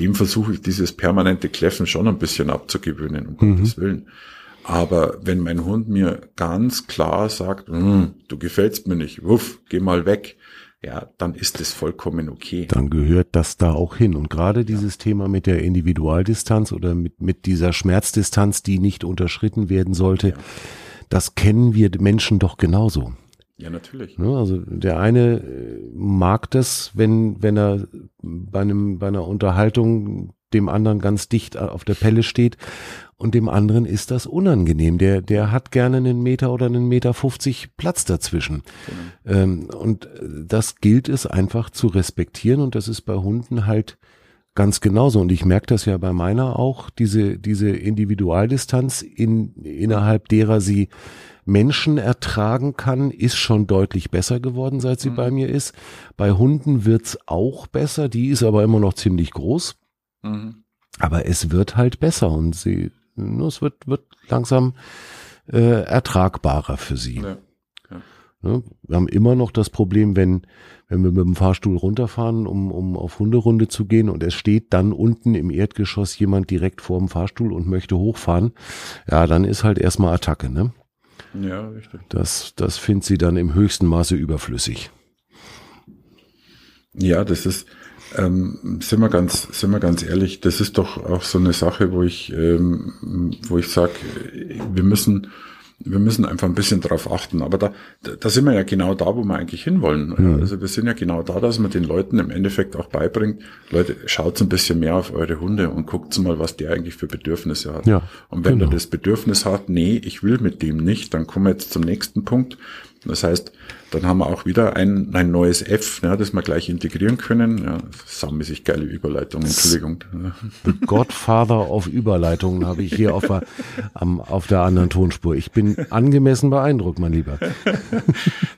Dem versuche ich dieses permanente Kläffen schon ein bisschen abzugewöhnen, um mhm. Gottes Willen. Aber wenn mein Hund mir ganz klar sagt, hm, du gefällst mir nicht, wuff, geh mal weg, ja, dann ist es vollkommen okay. Dann gehört das da auch hin. Und gerade dieses ja. Thema mit der Individualdistanz oder mit, mit dieser Schmerzdistanz, die nicht unterschritten werden sollte, ja. das kennen wir Menschen doch genauso. Ja, natürlich. Ne, also der eine äh, mag das, wenn, wenn er bei einem, bei einer Unterhaltung dem anderen ganz dicht auf der Pelle steht und dem anderen ist das unangenehm. Der, der hat gerne einen Meter oder einen Meter 50 Platz dazwischen. Genau. Ähm, und das gilt es einfach zu respektieren und das ist bei Hunden halt ganz genauso. Und ich merke das ja bei meiner auch, diese, diese Individualdistanz in, innerhalb derer sie Menschen ertragen kann, ist schon deutlich besser geworden, seit sie mhm. bei mir ist. Bei Hunden wird's auch besser, die ist aber immer noch ziemlich groß. Mhm. Aber es wird halt besser und sie, es wird, wird langsam äh, ertragbarer für sie. Ja. Ja. Ne? Wir haben immer noch das Problem, wenn, wenn wir mit dem Fahrstuhl runterfahren, um, um auf Hunderunde zu gehen und es steht dann unten im Erdgeschoss jemand direkt vor dem Fahrstuhl und möchte hochfahren, ja, dann ist halt erstmal Attacke, ne? Ja, richtig. Das, das findet sie dann im höchsten Maße überflüssig. Ja, das ist, ähm, sind wir ganz, sind wir ganz ehrlich, das ist doch auch so eine Sache, wo ich, ähm, wo ich sage, wir müssen, wir müssen einfach ein bisschen drauf achten. Aber da, da sind wir ja genau da, wo wir eigentlich hinwollen. Mhm. Also wir sind ja genau da, dass man den Leuten im Endeffekt auch beibringt, Leute, schaut ein bisschen mehr auf eure Hunde und guckt mal, was der eigentlich für Bedürfnisse hat. Ja, und wenn genau. er das Bedürfnis hat, nee, ich will mit dem nicht, dann kommen wir jetzt zum nächsten Punkt. Das heißt, dann haben wir auch wieder ein, ein neues F, ja, das wir gleich integrieren können. Ja, saumäßig geile Überleitung, Entschuldigung. The Godfather of Überleitungen habe ich hier auf der, am, auf der anderen Tonspur. Ich bin angemessen beeindruckt, mein Lieber.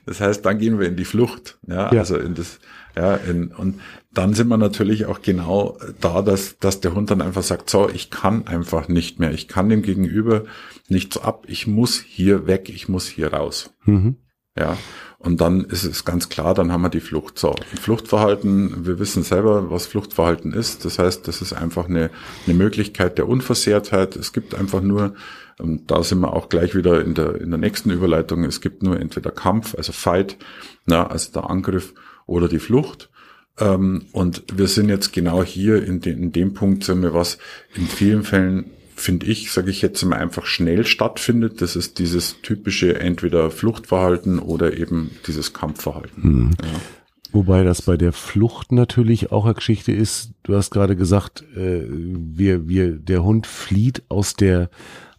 Das heißt, dann gehen wir in die Flucht. Ja, ja. also in das, ja, in, und dann sind wir natürlich auch genau da, dass, dass der Hund dann einfach sagt, so, ich kann einfach nicht mehr. Ich kann dem Gegenüber nicht so ab. Ich muss hier weg. Ich muss hier raus. Mhm. Ja, und dann ist es ganz klar, dann haben wir die Flucht. So, Fluchtverhalten, wir wissen selber, was Fluchtverhalten ist. Das heißt, das ist einfach eine, eine Möglichkeit der Unversehrtheit. Es gibt einfach nur, und da sind wir auch gleich wieder in der, in der nächsten Überleitung, es gibt nur entweder Kampf, also Fight, na, also der Angriff oder die Flucht. Ähm, und wir sind jetzt genau hier in, de, in dem Punkt, sind wir was in vielen Fällen finde ich, sage ich jetzt mal, einfach schnell stattfindet. Das ist dieses typische entweder Fluchtverhalten oder eben dieses Kampfverhalten. Mhm. Ja. Wobei das bei der Flucht natürlich auch eine Geschichte ist. Du hast gerade gesagt, äh, wir, wir, der Hund flieht aus der,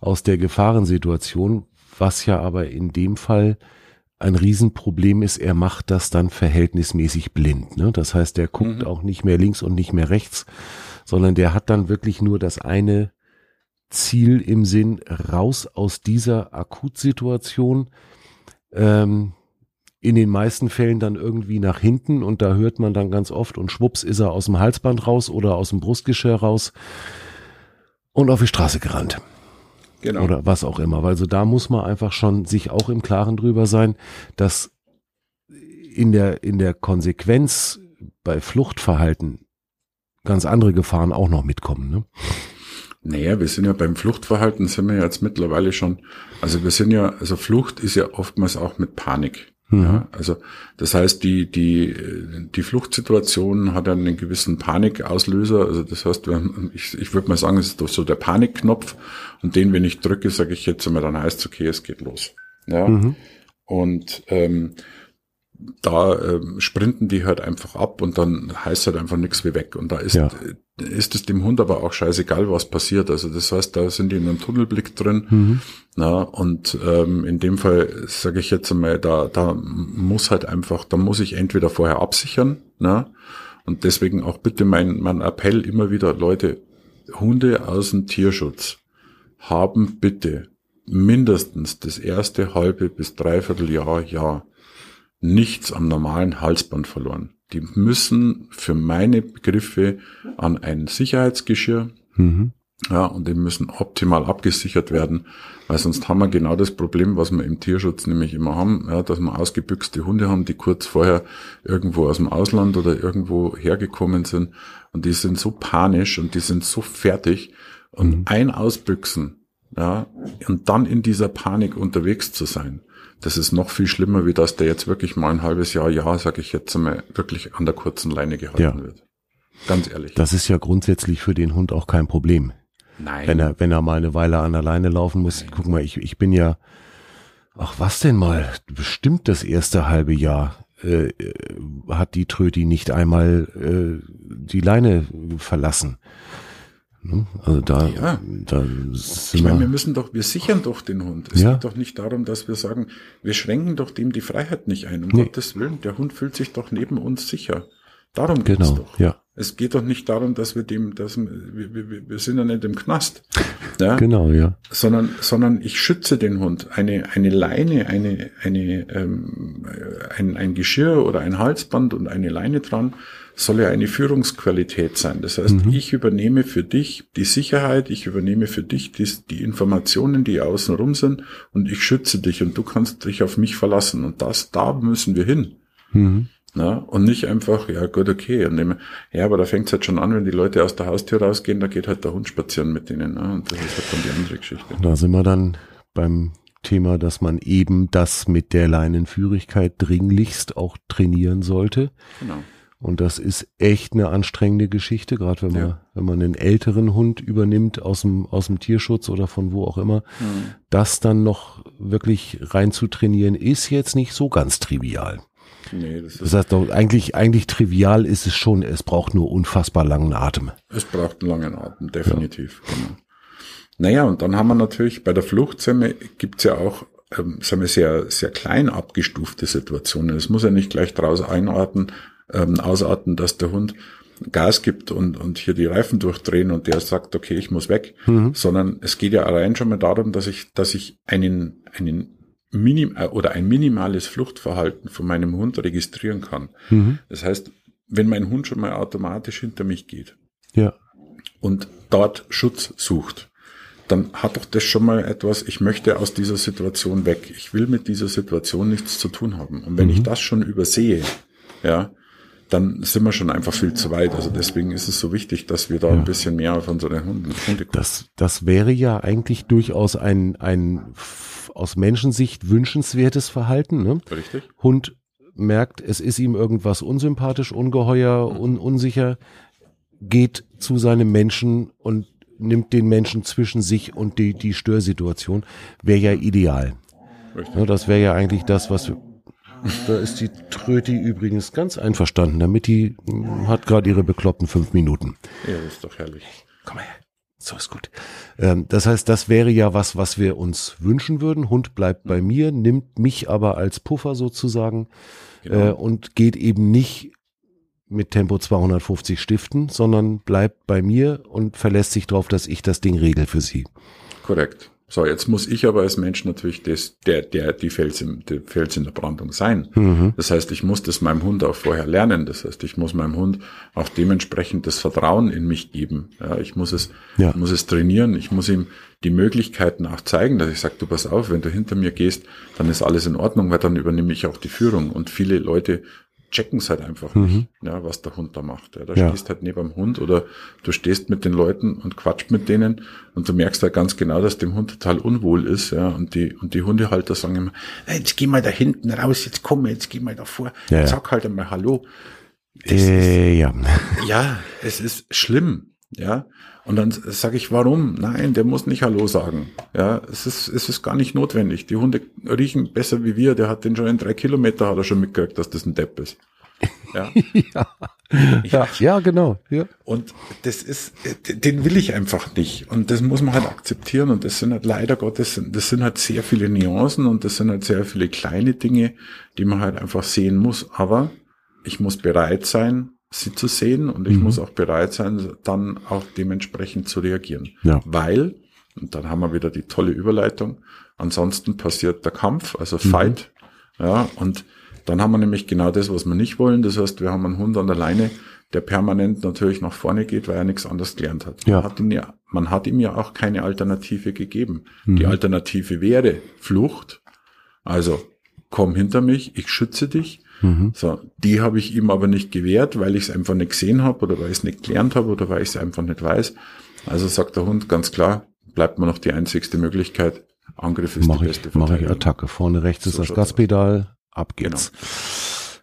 aus der Gefahrensituation, was ja aber in dem Fall ein Riesenproblem ist, er macht das dann verhältnismäßig blind. Ne? Das heißt, er guckt mhm. auch nicht mehr links und nicht mehr rechts, sondern der hat dann wirklich nur das eine Ziel im Sinn raus aus dieser Akutsituation. Ähm, in den meisten Fällen dann irgendwie nach hinten und da hört man dann ganz oft und schwupps ist er aus dem Halsband raus oder aus dem Brustgeschirr raus und auf die Straße gerannt. Genau. Oder was auch immer. Weil so da muss man einfach schon sich auch im Klaren drüber sein, dass in der, in der Konsequenz bei Fluchtverhalten ganz andere Gefahren auch noch mitkommen. Ne? Naja, wir sind ja beim Fluchtverhalten sind wir jetzt mittlerweile schon, also wir sind ja, also Flucht ist ja oftmals auch mit Panik. Mhm. Ja, also das heißt, die, die, die Fluchtsituation hat einen gewissen Panikauslöser. Also das heißt, ich, ich würde mal sagen, es ist doch so der Panikknopf und den, wenn ich drücke, sage ich jetzt immer, dann heißt es, okay, es geht los. Ja. Mhm. Und ähm, da ähm, sprinten die halt einfach ab und dann heißt halt einfach nichts wie weg. Und da ist, ja. ist es dem Hund aber auch scheißegal, was passiert. Also das heißt, da sind die in einem Tunnelblick drin. Mhm. Na, und ähm, in dem Fall sage ich jetzt einmal, da, da muss halt einfach, da muss ich entweder vorher absichern, na, und deswegen auch bitte mein, mein Appell immer wieder, Leute, Hunde aus dem Tierschutz haben bitte mindestens das erste halbe bis dreiviertel Jahr, Jahr nichts am normalen Halsband verloren. Die müssen für meine Begriffe an ein Sicherheitsgeschirr, mhm. ja, und die müssen optimal abgesichert werden, weil sonst haben wir genau das Problem, was wir im Tierschutz nämlich immer haben, ja, dass wir ausgebüxte Hunde haben, die kurz vorher irgendwo aus dem Ausland oder irgendwo hergekommen sind und die sind so panisch und die sind so fertig und mhm. ein Ausbüchsen ja, und dann in dieser Panik unterwegs zu sein, das ist noch viel schlimmer, wie dass der jetzt wirklich mal ein halbes Jahr, ja, sag ich jetzt mal, wirklich an der kurzen Leine gehalten ja. wird. Ganz ehrlich. Das ist ja grundsätzlich für den Hund auch kein Problem. Nein. Wenn er, wenn er mal eine Weile an der Leine laufen muss. Nein. Guck mal, ich, ich bin ja, ach was denn mal, bestimmt das erste halbe Jahr äh, hat die Tröti nicht einmal äh, die Leine verlassen. Ne? Also da, ja. da ich meine, wir müssen doch, wir sichern doch den Hund. Es ja. geht doch nicht darum, dass wir sagen, wir schränken doch dem die Freiheit nicht ein. Um nee. Gottes Willen, der Hund fühlt sich doch neben uns sicher. Darum geht's genau, doch. Ja. Es geht doch nicht darum, dass wir dem, dass wir, wir, wir sind ja nicht im Knast. Ja? Genau, ja. Sondern, sondern ich schütze den Hund. Eine, eine Leine, eine, eine, ähm, ein, ein Geschirr oder ein Halsband und eine Leine dran soll ja eine Führungsqualität sein. Das heißt, mhm. ich übernehme für dich die Sicherheit, ich übernehme für dich die, die Informationen, die außen rum sind und ich schütze dich und du kannst dich auf mich verlassen. Und das, da müssen wir hin. Mhm. Na, und nicht einfach, ja gut, okay. Und dem, ja, aber da fängt es halt schon an, wenn die Leute aus der Haustür rausgehen, da geht halt der Hund spazieren mit denen. Ne? Und das ist halt dann die andere Geschichte. Da sind wir dann beim Thema, dass man eben das mit der Leinenführigkeit dringlichst auch trainieren sollte. Genau. Und das ist echt eine anstrengende Geschichte, gerade wenn man, ja. wenn man einen älteren Hund übernimmt aus dem, aus dem Tierschutz oder von wo auch immer, mhm. das dann noch wirklich rein zu trainieren, ist jetzt nicht so ganz trivial. Nee, das, das heißt doch, eigentlich, eigentlich trivial ist es schon, es braucht nur unfassbar langen Atem. Es braucht einen langen Atem, definitiv. Ja. Genau. Naja, und dann haben wir natürlich bei der Fluchtsemme gibt's ja auch ähm, sagen wir, sehr, sehr klein abgestufte Situationen. Es muss ja nicht gleich draus einarten, ähm, ausarten, dass der Hund Gas gibt und, und hier die Reifen durchdrehen und der sagt, okay, ich muss weg, mhm. sondern es geht ja allein schon mal darum, dass ich, dass ich einen, einen minim äh, oder ein minimales Fluchtverhalten von meinem Hund registrieren kann. Mhm. Das heißt, wenn mein Hund schon mal automatisch hinter mich geht ja. und dort Schutz sucht, dann hat doch das schon mal etwas, ich möchte aus dieser Situation weg. Ich will mit dieser Situation nichts zu tun haben. Und wenn mhm. ich das schon übersehe, ja, dann sind wir schon einfach viel zu weit. Also deswegen ist es so wichtig, dass wir da ja. ein bisschen mehr auf unsere Hunde, Hunde gucken. Das, das wäre ja eigentlich durchaus ein, ein aus Menschensicht wünschenswertes Verhalten. Ne? Richtig. Hund merkt, es ist ihm irgendwas unsympathisch, ungeheuer, mhm. un, unsicher, geht zu seinem Menschen und nimmt den Menschen zwischen sich und die, die Störsituation, wäre ja ideal. Richtig. Ne, das wäre ja eigentlich das, was da ist die Tröti übrigens ganz einverstanden damit. Die hat gerade ihre bekloppten fünf Minuten. Ja, das ist doch herrlich. Komm mal her. So ist gut. Ähm, das heißt, das wäre ja was, was wir uns wünschen würden. Hund bleibt bei mir, nimmt mich aber als Puffer sozusagen genau. äh, und geht eben nicht mit Tempo 250 stiften, sondern bleibt bei mir und verlässt sich darauf, dass ich das Ding regel für sie. Korrekt. So, jetzt muss ich aber als Mensch natürlich das, der, der, die Fels, im, der Fels in der Brandung sein. Mhm. Das heißt, ich muss das meinem Hund auch vorher lernen. Das heißt, ich muss meinem Hund auch dementsprechend das Vertrauen in mich geben. Ja, ich muss es, ja. ich muss es trainieren. Ich muss ihm die Möglichkeiten auch zeigen, dass ich sage, du pass auf, wenn du hinter mir gehst, dann ist alles in Ordnung, weil dann übernehme ich auch die Führung. Und viele Leute checken es halt einfach mhm. nicht, ja, was der Hund da macht. Ja, da ja. stehst halt neben dem Hund oder du stehst mit den Leuten und quatscht mit denen und du merkst halt ganz genau, dass dem Hund total unwohl ist, ja, und die, und die Hundehalter sagen immer, jetzt geh mal da hinten raus, jetzt komm, jetzt geh mal davor, ja, sag halt einmal Hallo. Äh, ist, ja. (laughs) ja, es ist schlimm, ja. Und dann sage ich, warum? Nein, der muss nicht Hallo sagen. Ja, es ist, es ist gar nicht notwendig. Die Hunde riechen besser wie wir. Der hat den schon in drei Kilometer hat er schon mitgekriegt, dass das ein Depp ist. (laughs) Ja. ja. ja. ja, genau. Ja. Und das ist, den will ich einfach nicht. Und das muss man halt akzeptieren. Und das sind halt leider Gottes, das sind halt sehr viele Nuancen und das sind halt sehr viele kleine Dinge, die man halt einfach sehen muss. Aber ich muss bereit sein, sie zu sehen und ich mhm. muss auch bereit sein, dann auch dementsprechend zu reagieren. Ja. Weil, und dann haben wir wieder die tolle Überleitung, ansonsten passiert der Kampf, also mhm. Fight, ja, und dann haben wir nämlich genau das, was wir nicht wollen. Das heißt, wir haben einen Hund an der Leine, der permanent natürlich nach vorne geht, weil er nichts anderes gelernt hat. Ja. Man, hat ihm ja, man hat ihm ja auch keine Alternative gegeben. Mhm. Die Alternative wäre Flucht. Also komm hinter mich, ich schütze dich. Mhm. So, die habe ich ihm aber nicht gewährt, weil ich es einfach nicht gesehen habe oder weil ich es nicht gelernt habe oder weil ich es einfach nicht weiß. Also sagt der Hund ganz klar, bleibt mir noch die einzigste Möglichkeit. Angriff ist mach die ich, beste Mache ich. Attacke. Vorne rechts ist So das schaut's Gaspedal. Ab geht's.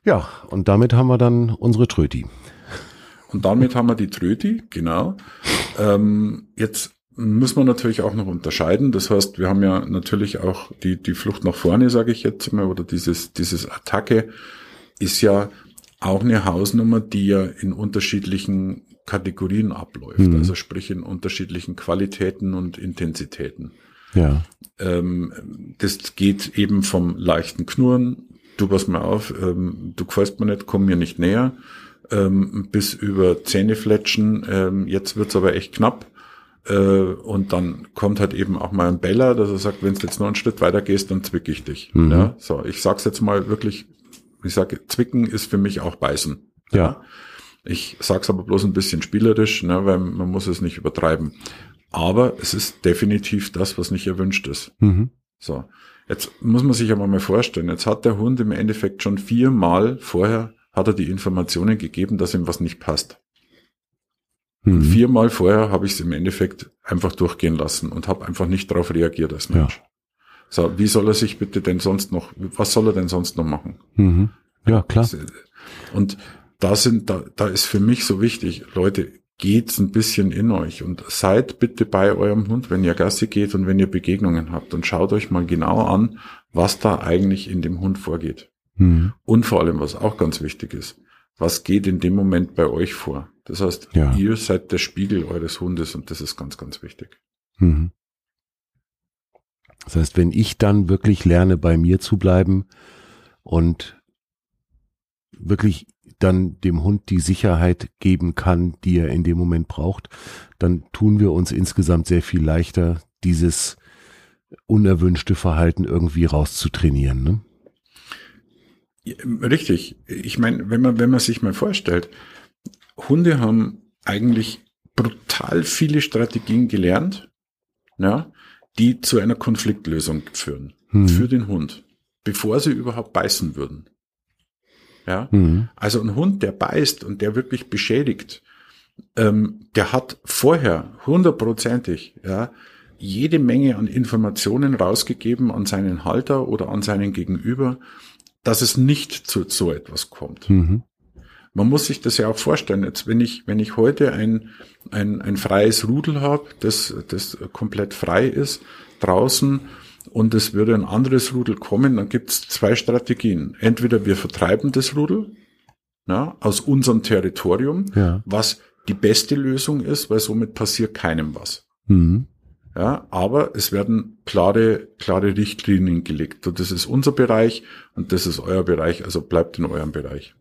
Ja, und damit haben wir dann unsere Tröti. Und damit haben wir die Tröti, genau. Ähm, jetzt muss man natürlich auch noch unterscheiden. Das heißt, wir haben ja natürlich auch die, die Flucht nach vorne, sage ich jetzt mal, oder dieses, dieses Attacke ist ja auch eine Hausnummer, die ja in unterschiedlichen Kategorien abläuft. Mhm. Also sprich in unterschiedlichen Qualitäten und Intensitäten. Ja. Ähm, das geht eben vom leichten Knurren, du pass mal auf, ähm, du gefällst mir nicht, komm mir nicht näher, ähm, bis über Zähnefletschen, ähm, jetzt wird's aber echt knapp. Äh, und dann kommt halt eben auch mal ein Beller, dass er sagt, wenn du jetzt noch einen Schritt weiter gehst, dann zwick ich dich. Mhm. Ja, so, ich sag's jetzt mal wirklich, ich sage, zwicken ist für mich auch beißen. Ja. Ich sag's aber bloß ein bisschen spielerisch, ne, weil man muss es nicht übertreiben. Aber es ist definitiv das, was nicht erwünscht ist. Mhm. So, jetzt muss man sich aber mal vorstellen, jetzt hat der Hund im Endeffekt schon viermal vorher hat er die Informationen gegeben, dass ihm was nicht passt. Mhm. Viermal vorher habe ich es im Endeffekt einfach durchgehen lassen und habe einfach nicht darauf reagiert als Mensch. So, wie soll er sich bitte denn sonst noch, was soll er denn sonst noch machen? Mhm. Ja, klar. Und da sind, da, da ist für mich so wichtig, Leute, geht's ein bisschen in euch und seid bitte bei eurem Hund, wenn ihr Gassi geht und wenn ihr Begegnungen habt und schaut euch mal genau an, was da eigentlich in dem Hund vorgeht. Mhm. Und vor allem, was auch ganz wichtig ist, was geht in dem Moment bei euch vor? Das heißt, Ja. ihr seid der Spiegel eures Hundes und das ist ganz, ganz wichtig. Mhm. Das heißt, wenn ich dann wirklich lerne, bei mir zu bleiben und wirklich dann dem Hund die Sicherheit geben kann, die er in dem Moment braucht, dann tun wir uns insgesamt sehr viel leichter, dieses unerwünschte Verhalten irgendwie rauszutrainieren. Ne? Richtig. Ich meine, wenn man, wenn man sich mal vorstellt, Hunde haben eigentlich brutal viele Strategien gelernt, ja, die zu einer Konfliktlösung führen. Mhm. Für den Hund. Bevor sie überhaupt beißen würden. Ja. Mhm. Also ein Hund, der beißt und der wirklich beschädigt, ähm, der hat vorher hundertprozentig, ja, jede Menge an Informationen rausgegeben an seinen Halter oder an seinen Gegenüber, dass es nicht zu so etwas kommt. Mhm. Man muss sich das ja auch vorstellen. Jetzt, wenn ich, wenn ich heute ein, ein, ein freies Rudel habe, das, das komplett frei ist, draußen, und es würde ein anderes Rudel kommen, dann gibt es zwei Strategien. Entweder wir vertreiben das Rudel ja, aus unserem Territorium, Ja. was die beste Lösung ist, weil somit passiert keinem was. Mhm. Ja, aber es werden klare, klare Richtlinien gelegt. Und das ist unser Bereich und das ist euer Bereich, also bleibt in eurem Bereich.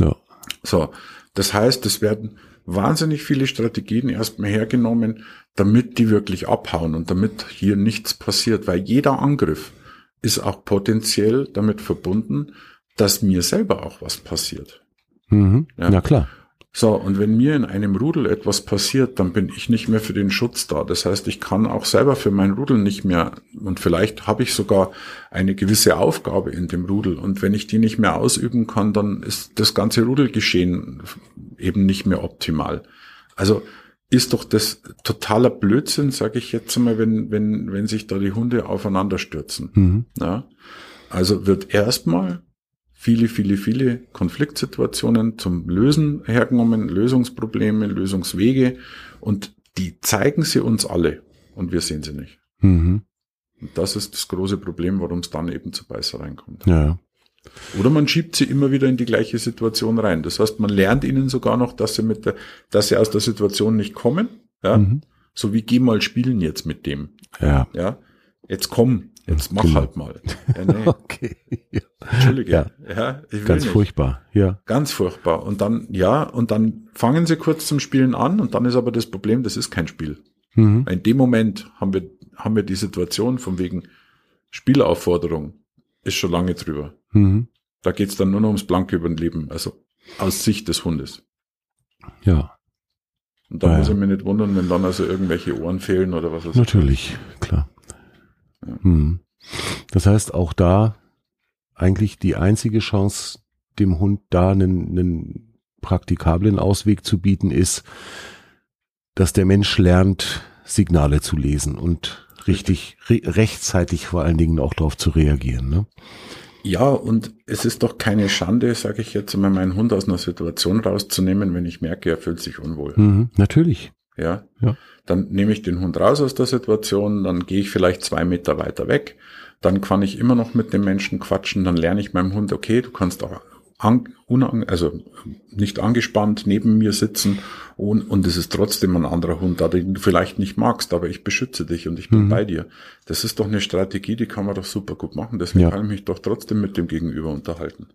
Ja. So, das heißt, es werden wahnsinnig viele Strategien erstmal hergenommen, damit die wirklich abhauen und damit hier nichts passiert, weil jeder Angriff ist auch potenziell damit verbunden, dass mir selber auch was passiert. Mhm. Ja. Na klar. So, und wenn mir in einem Rudel etwas passiert, dann bin ich nicht mehr für den Schutz da. Das heißt, ich kann auch selber für mein Rudel nicht mehr, und vielleicht habe ich sogar eine gewisse Aufgabe in dem Rudel. Und wenn ich die nicht mehr ausüben kann, dann ist das ganze Rudelgeschehen eben nicht mehr optimal. Also ist doch das totaler Blödsinn, sage ich jetzt mal, wenn, wenn, wenn sich da die Hunde aufeinander stürzen. Mhm. Ja? Also wird erstmal viele, viele, viele Konfliktsituationen zum Lösen hergenommen, Lösungsprobleme, Lösungswege und die zeigen sie uns alle und wir sehen sie nicht. Mhm. Und das ist das große Problem, warum es dann eben zu Beißereien kommt. Ja. Oder man schiebt sie immer wieder in die gleiche Situation rein. Das heißt, man lernt ihnen sogar noch, dass sie mit der, dass sie aus der Situation nicht kommen. Ja? Mhm. So wie geh mal spielen jetzt mit dem. Ja. Ja. Jetzt komm, jetzt mach Genau. halt mal. (laughs) Ja, nee. Okay. Ja. Entschuldige. Ja. Ja, Ganz nicht. furchtbar. Ja. Ganz furchtbar. Und dann, ja, und dann fangen sie kurz zum Spielen an und dann ist aber das Problem, das ist kein Spiel. Mhm. In dem Moment haben wir, haben wir die Situation von wegen Spielaufforderung ist schon lange drüber. Mhm. Da geht's dann nur noch ums blanke Überleben, also aus Sicht des Hundes. Ja. Und da Ah, muss ja. ich mich nicht wundern, wenn dann also irgendwelche Ohren fehlen oder was weiß ich. Natürlich, klar. Hm. Das heißt, auch da eigentlich die einzige Chance, dem Hund da einen, einen praktikablen Ausweg zu bieten, ist, dass der Mensch lernt, Signale zu lesen und richtig re rechtzeitig vor allen Dingen auch darauf zu reagieren. Ne? Ja, und es ist doch keine Schande, sage ich jetzt mal, meinen Hund aus einer Situation rauszunehmen, wenn ich merke, er fühlt sich unwohl. Mhm, natürlich. Ja? ja. Dann nehme ich den Hund raus aus der Situation, dann gehe ich vielleicht zwei Meter weiter weg, dann kann ich immer noch mit dem Menschen quatschen, dann lerne ich meinem Hund, okay, du kannst auch an, unang, also nicht angespannt neben mir sitzen und, und es ist trotzdem ein anderer Hund da, den du vielleicht nicht magst, aber ich beschütze dich und ich bin mhm. bei dir. Das ist doch eine Strategie, die kann man doch super gut machen. Deswegen ja. kann ich mich doch trotzdem mit dem Gegenüber unterhalten.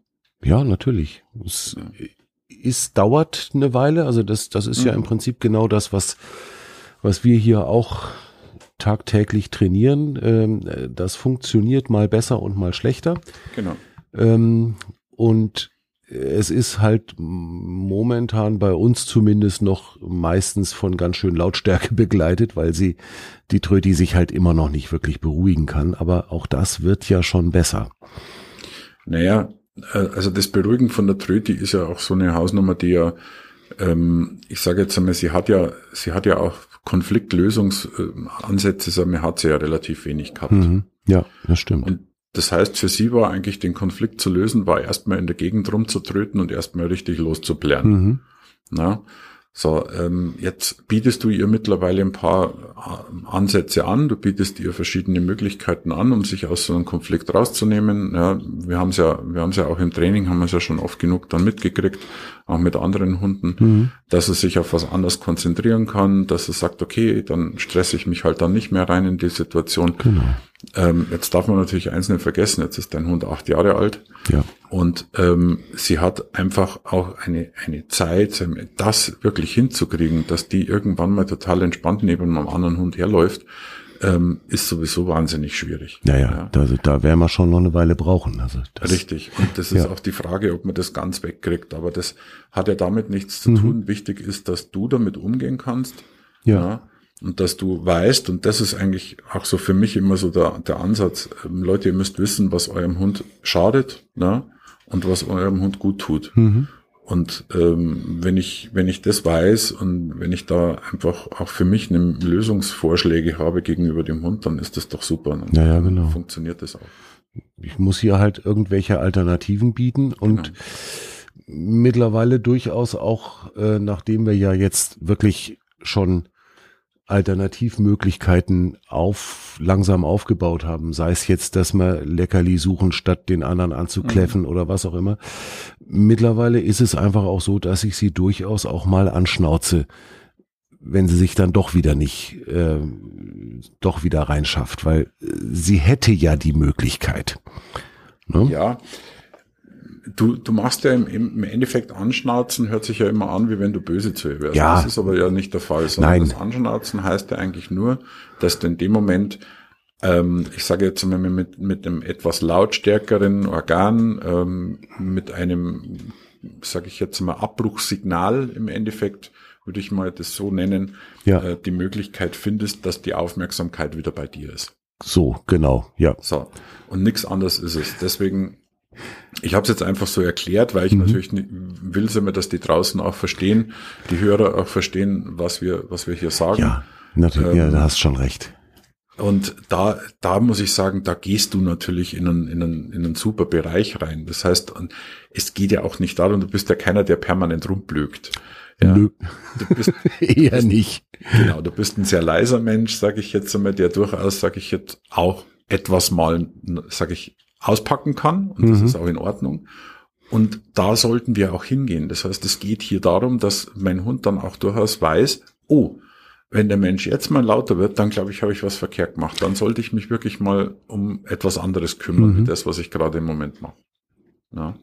Ja, natürlich. Es ja. ist, dauert eine Weile. Also das, das ist mhm. ja im Prinzip genau das, was, was wir hier auch tagtäglich trainieren. Ähm, das funktioniert mal besser und mal schlechter. Genau. Ähm, und es ist halt momentan bei uns zumindest noch meistens von ganz schön Lautstärke (laughs) begleitet, weil sie die Tröti sich halt immer noch nicht wirklich beruhigen kann. Aber auch das wird ja schon besser. Naja, äh, also das Beruhigen von der Tröti ist ja auch so eine Hausnummer, die ja, ähm, ich sage jetzt einmal, sie hat ja, sie hat ja auch Konfliktlösungsansätze, sondern hat sie ja relativ wenig gehabt. Mhm. Ja, das stimmt. Und das heißt, für sie war eigentlich den Konflikt zu lösen, war erstmal in der Gegend rumzutröten und erstmal richtig loszuplären. Mhm. Na? So, ähm, jetzt bietest du ihr mittlerweile ein paar äh, Ansätze an, du bietest ihr verschiedene Möglichkeiten an, um sich aus so einem Konflikt rauszunehmen. Ja, wir haben es ja, wir haben es ja auch im Training, haben wir es ja schon oft genug dann mitgekriegt, auch mit anderen Hunden, mhm. dass er sich auf was anderes konzentrieren kann, dass er sagt, okay, dann stresse ich mich halt dann nicht mehr rein in die Situation. Genau. Ähm, jetzt darf man natürlich eins nicht vergessen, jetzt ist dein Hund acht Jahre alt. Ja. Und ähm, sie hat einfach auch eine, eine Zeit, das wirklich hinzukriegen, dass die irgendwann mal total entspannt neben einem anderen Hund herläuft, ähm, ist sowieso wahnsinnig schwierig. Ja, ja. Da, da werden wir schon noch eine Weile brauchen. Also das, Richtig. Und das (laughs) ist ja. auch die Frage, ob man das ganz wegkriegt. Aber das hat ja damit nichts zu mhm. tun. Wichtig ist, dass du damit umgehen kannst. ja, ja und dass du weißt, und das ist eigentlich auch so für mich immer so der, der Ansatz, ähm, Leute, ihr müsst wissen, was eurem Hund schadet ne? und was eurem Hund gut tut. Mhm. Und ähm, wenn ich wenn ich das weiß und wenn ich da einfach auch für mich eine Lösungsvorschläge habe gegenüber dem Hund, dann ist das doch super. Dann ja, ja, genau. funktioniert das auch. Ich muss hier halt irgendwelche Alternativen bieten und genau. mittlerweile durchaus auch, äh, nachdem wir ja jetzt wirklich schon Alternativmöglichkeiten auf, langsam aufgebaut haben. Sei es jetzt, dass wir Leckerli suchen, statt den anderen anzukläffen mhm. oder was auch immer. Mittlerweile ist es einfach auch so, dass ich sie durchaus auch mal anschnauze, wenn sie sich dann doch wieder nicht, äh, doch wieder reinschafft, weil sie hätte ja die Möglichkeit. Ne? Ja, Du, du machst ja im, im Endeffekt Anschnauzen, hört sich ja immer an, wie wenn du böse zu ihr wärst. Ja. Das ist aber ja nicht der Fall, sondern Nein. das Anschnauzen heißt ja eigentlich nur, dass du in dem Moment, ähm, ich sage jetzt mal mit, mit einem etwas lautstärkeren Organ, ähm, mit einem, sage ich jetzt mal, Abbruchssignal im Endeffekt, würde ich mal das so nennen, ja. äh, die Möglichkeit findest, dass die Aufmerksamkeit wieder bei dir ist. So, genau, ja. So. Und nichts anderes ist es. Deswegen ich habe es jetzt einfach so erklärt, weil ich mhm. natürlich will, immer, dass die draußen auch verstehen, die Hörer auch verstehen, was wir, was wir hier sagen. Ja, natürlich, ähm, ja, da hast schon recht. Und da, da muss ich sagen, da gehst du natürlich in einen, in einen, in einen super Bereich rein. Das heißt, es geht ja auch nicht darum, du bist ja keiner, der permanent rumblökt. Ja, Nö. Du bist, (laughs) Eher bist, nicht. Genau, du bist ein sehr leiser Mensch, sage ich jetzt einmal, der durchaus, sage ich jetzt, auch etwas mal, sage ich, auspacken kann und mhm. das ist auch in Ordnung. Und da sollten wir auch hingehen. Das heißt, es geht hier darum, dass mein Hund dann auch durchaus weiß, oh, wenn der Mensch jetzt mal lauter wird, dann glaube ich, habe ich was verkehrt gemacht. Dann sollte ich mich wirklich mal um etwas anderes kümmern, mhm. wie das, was ich gerade im Moment mache. Ja.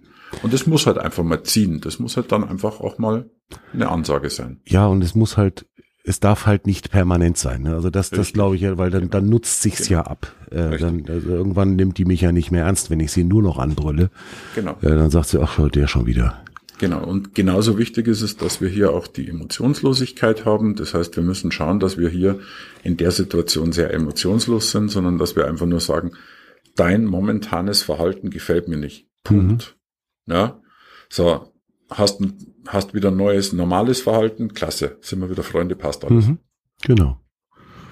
Und es muss halt einfach mal ziehen. Das muss halt dann einfach auch mal eine Ansage sein. Ja, und es muss halt es darf halt nicht permanent sein. Ne? Also das, das glaube ich ja, weil dann, genau. dann nutzt sich's genau. ja ab. Äh, dann, also irgendwann nimmt die mich ja nicht mehr ernst, wenn ich sie nur noch anbrülle. Genau. Äh, dann sagt sie, ach, der schon wieder. Genau. Und genauso wichtig ist es, dass wir hier auch die Emotionslosigkeit haben. Das heißt, wir müssen schauen, dass wir hier in der Situation sehr emotionslos sind, sondern dass wir einfach nur sagen, dein momentanes Verhalten gefällt mir nicht. Punkt. Mhm. Ja. So, hast, hast wieder neues, normales Verhalten, klasse, sind wir wieder Freunde, passt alles. Mhm, genau.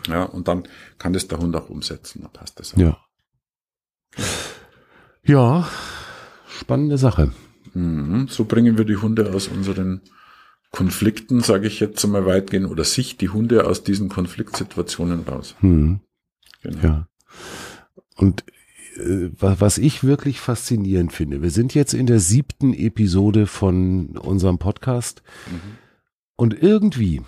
Ja, und dann kann das der Hund auch umsetzen, dann passt das auch. Ja. Ja, spannende Sache. Mhm. So bringen wir die Hunde aus unseren Konflikten, sage ich jetzt mal weitgehend, oder sich die Hunde aus diesen Konfliktsituationen raus. Hm. Genau. Ja. Und was ich wirklich faszinierend finde, wir sind jetzt in der siebten Episode von unserem Podcast und irgendwie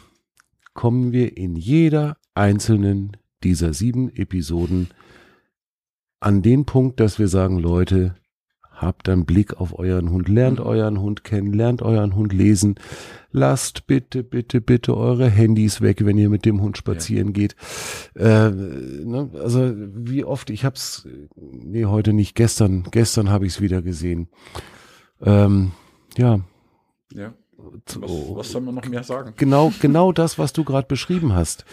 kommen wir in jeder einzelnen dieser sieben Episoden an den Punkt, dass wir sagen, Leute, habt einen Blick auf euren Hund, lernt Mhm. euren Hund kennen, lernt euren Hund lesen, lasst bitte, bitte, bitte eure Handys weg, wenn ihr mit dem Hund spazieren geht. Äh, ne, also wie oft, ich hab's, nee, heute nicht, gestern, gestern habe ich es wieder gesehen. Ähm, ja, Ja. Was, was soll man noch mehr sagen? genau, genau das, was du gerade beschrieben hast.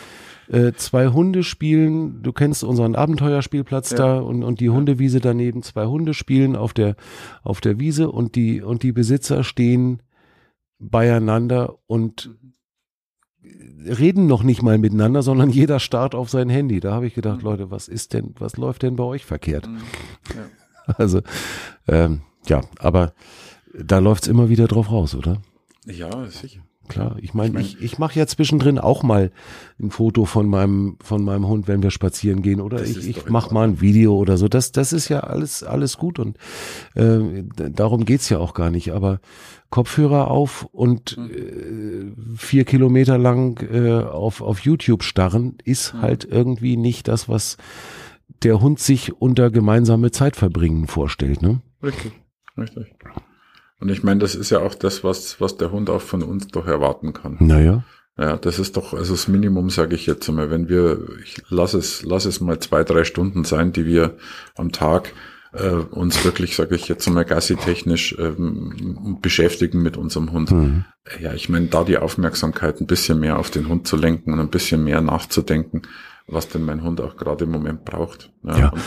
Äh, zwei Hunde spielen, du kennst unseren Abenteuerspielplatz Ja. da und, und die Hundewiese daneben, zwei Hunde spielen auf der, auf der Wiese und die, und die Besitzer stehen beieinander und reden noch nicht mal miteinander, sondern (laughs) jeder starrt auf sein Handy. Da habe ich gedacht, Mhm. Leute, was ist denn, was läuft denn bei euch verkehrt? Mhm. Ja. (laughs) Also, ähm, ja, aber da läuft's immer wieder drauf raus, oder? ja, sicher. Klar, ich meine, Ich mein- ich, ich mache ja zwischendrin auch mal ein Foto von meinem von meinem Hund, wenn wir spazieren gehen, oder ich, ich mache mal ein Video oder so. Das das ist ja alles alles gut und äh, darum geht's ja auch gar nicht. Aber Kopfhörer auf und Mhm. äh, vier Kilometer lang äh, auf auf YouTube starren ist Mhm. halt irgendwie nicht das, was der Hund sich unter gemeinsame Zeit verbringen vorstellt. Ne? Richtig, richtig. Und ich meine, das ist ja auch das, was, was der Hund auch von uns doch erwarten kann. Naja, Ja, das ist doch, also das Minimum, sage ich jetzt einmal, wenn wir, ich lass es, lass es mal zwei, drei Stunden sein, die wir am Tag äh, uns wirklich, sage ich jetzt einmal, gassi-technisch ähm, beschäftigen mit unserem Hund. hm. Ja, ich meine, da die Aufmerksamkeit ein bisschen mehr auf den Hund zu lenken und ein bisschen mehr nachzudenken, was denn mein Hund auch gerade im Moment braucht. Ja. und-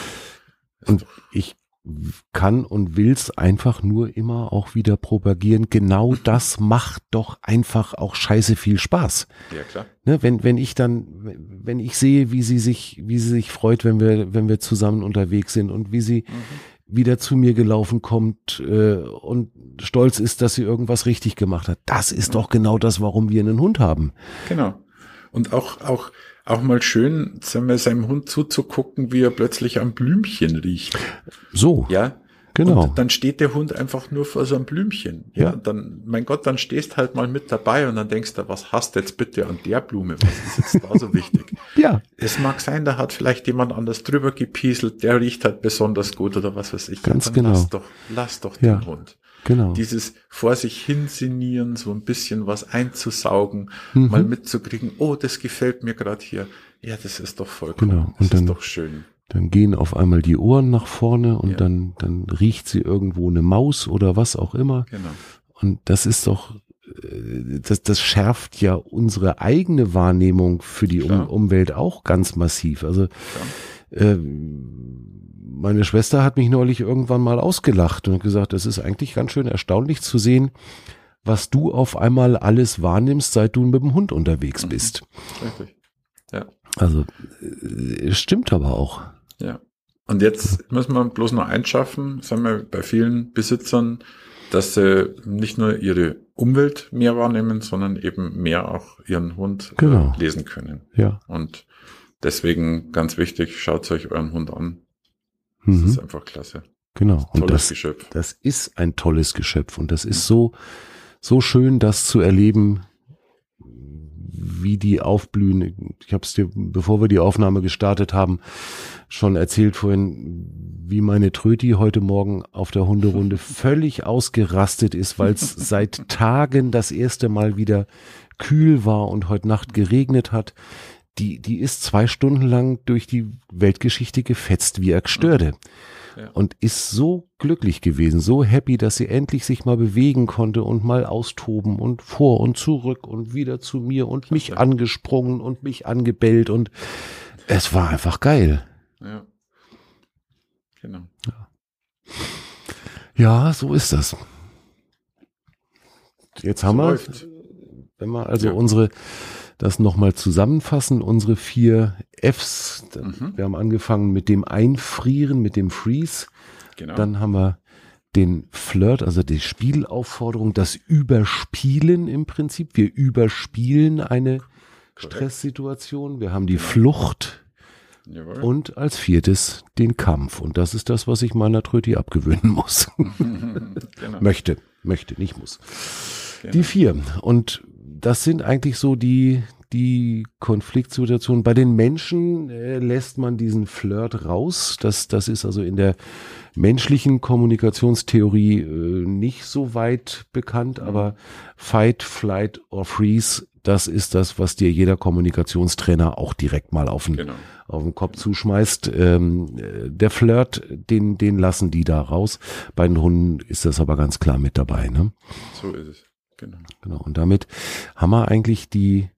Und ich kann und will's einfach nur immer auch wieder propagieren. Genau das macht doch einfach auch scheiße viel Spaß. ja, klar. Ne, wenn, wenn ich dann, wenn ich sehe, wie sie sich, wie sie sich freut, wenn wir, wenn wir zusammen unterwegs sind und wie sie wieder zu mir gelaufen kommt äh, und stolz ist, dass sie irgendwas richtig gemacht hat. Das ist doch genau das, warum wir einen Hund haben. Genau. Und auch, auch, auch mal schön, sagen wir, seinem Hund zuzugucken, wie er plötzlich am Blümchen riecht. So, Ja. genau. Und dann steht der Hund einfach nur vor so einem Blümchen. Ja. Ja. Und dann, mein Gott, dann stehst halt mal mit dabei und dann denkst du, was hast du jetzt bitte an der Blume? Was ist jetzt da so wichtig? (laughs) ja, Es mag sein, da hat vielleicht jemand anders drüber gepieselt, der riecht halt besonders gut oder was weiß ich. Ganz dann genau. Lass doch, lass doch Ja. den Hund. Genau. Dieses vor sich hinsinieren, so ein bisschen was einzusaugen, Mhm. mal mitzukriegen, oh, das gefällt mir gerade hier. Ja, das ist doch vollkommen. Genau. Das Und dann- ist doch schön. Dann gehen auf einmal die Ohren nach vorne und Ja. dann, dann riecht sie irgendwo eine Maus oder was auch immer. Genau. Und das ist doch, äh, das, das schärft ja unsere eigene Wahrnehmung für die um. Umwelt auch ganz massiv. Also äh, meine Schwester hat mich neulich irgendwann mal ausgelacht und gesagt, es ist eigentlich ganz schön erstaunlich zu sehen, was du auf einmal alles wahrnimmst, seit du mit dem Hund unterwegs Mhm. bist. Richtig. Ja. Also äh, es stimmt aber auch. Ja. Und jetzt muss man bloß noch einschaffen, sagen wir, bei vielen Besitzern, dass sie nicht nur ihre Umwelt mehr wahrnehmen, sondern eben mehr auch ihren Hund Genau. äh, lesen können. Ja. Und deswegen ganz wichtig, schaut euch euren Hund an. Das Mhm. ist einfach klasse. Genau. Und Tolles das, Geschöpf. das ist ein tolles Geschöpf und das ist so, so schön, das zu erleben, wie die aufblühen. Ich habe es dir, bevor wir die Aufnahme gestartet haben, schon erzählt vorhin, wie meine Tröti heute Morgen auf der Hunderunde (laughs) völlig ausgerastet ist, weil es seit Tagen das erste Mal wieder kühl war und heute Nacht geregnet hat. Die, die ist zwei Stunden lang durch die Weltgeschichte gefetzt wie Ergstörte Ja. und ist so glücklich gewesen, so happy, dass sie endlich sich mal bewegen konnte und mal austoben und vor und zurück und wieder zu mir und mich angesprungen und mich angebellt und es war einfach geil. Ja. Genau. Ja, so ist das. Jetzt haben wir, läuft. wenn wir also Ja. unsere das nochmal zusammenfassen. Unsere vier Fs. Mhm. Wir haben angefangen mit dem Einfrieren, mit dem Freeze. Genau. Dann haben wir den Flirt, also die Spielaufforderung, das Überspielen im Prinzip. Wir überspielen eine Korrekt. Stresssituation. Wir haben die genau. Flucht. Jawohl. Und als viertes den Kampf. Und das ist das, was ich meiner Tröti abgewöhnen muss. (laughs) genau. Möchte, möchte, nicht muss. Genau. Die vier. Und das sind eigentlich so die, die Konfliktsituation. Bei den Menschen äh, lässt man diesen Flirt raus. Das, das ist also in der menschlichen Kommunikationstheorie äh, nicht so weit bekannt, mhm. aber Fight, Flight or Freeze, das ist das, was dir jeder Kommunikationstrainer auch direkt mal auf den, genau. auf den Kopf zuschmeißt. Ähm, der Flirt, den, den lassen die da raus. Bei den Hunden ist das aber ganz klar mit dabei. Ne? So ist es. Genau. Genau. Und damit haben wir eigentlich die,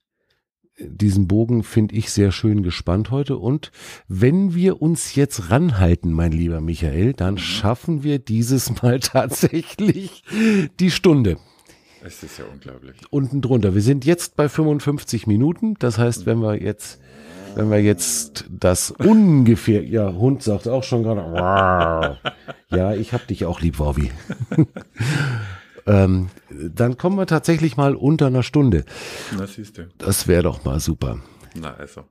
diesen Bogen finde ich sehr schön gespannt heute. Und wenn wir uns jetzt ranhalten, mein lieber Michael, dann mhm. schaffen wir dieses (laughs) Mal tatsächlich die Stunde. Es ist ja unglaublich. Unten drunter. Wir sind jetzt bei 55 Minuten. Das heißt, wenn wir jetzt, wenn wir jetzt das ungefähr, ja, Hund sagt auch schon gerade, wow. (laughs) ja, ich hab dich auch lieb, Wowi. (laughs) ähm, dann kommen wir tatsächlich mal unter einer Stunde. Na, siehst du. Das wäre doch mal super. Na, also.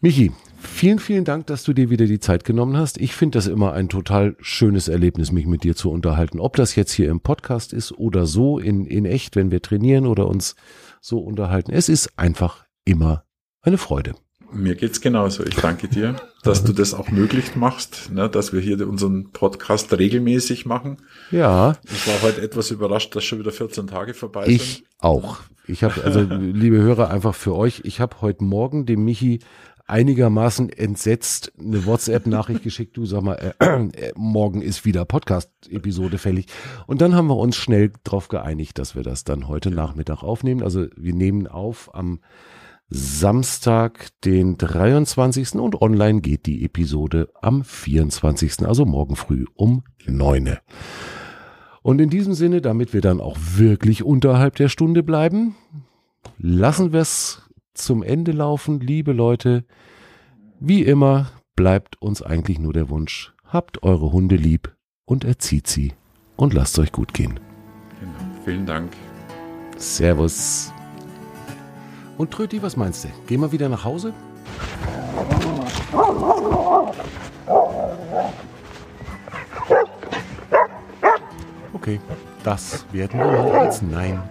Michi, vielen, vielen Dank, dass du dir wieder die Zeit genommen hast. Ich finde das immer ein total schönes Erlebnis, mich mit dir zu unterhalten. Ob das jetzt hier im Podcast ist oder so in, in echt, wenn wir trainieren oder uns so unterhalten. Es ist einfach immer eine Freude. Mir geht's genauso. Ich danke dir, dass du das auch möglich machst, ne, dass wir hier unseren Podcast regelmäßig machen. Ja. Ich war heute etwas überrascht, dass schon wieder 14 Tage vorbei sind. Ich auch. Ich habe, also (laughs) liebe Hörer, einfach für euch, ich habe heute Morgen dem Michi einigermaßen entsetzt eine WhatsApp-Nachricht geschickt, du sag mal, äh, äh, morgen ist wieder Podcast-Episode fällig. Und dann haben wir uns schnell darauf geeinigt, dass wir das dann heute. Nachmittag aufnehmen. Also wir nehmen auf am Samstag, den 23. und online geht die Episode am 24. Also morgen früh um neune. Und in diesem Sinne, damit wir dann auch wirklich unterhalb der Stunde bleiben, lassen wir es zum Ende laufen. Liebe Leute, wie immer bleibt uns eigentlich nur der Wunsch, habt eure Hunde lieb und erzieht sie und lasst euch gut gehen. Genau. Vielen Dank. Servus. Und Tröti, was meinst du? Gehen wir wieder nach Hause? Okay, das werden wir mal als Nein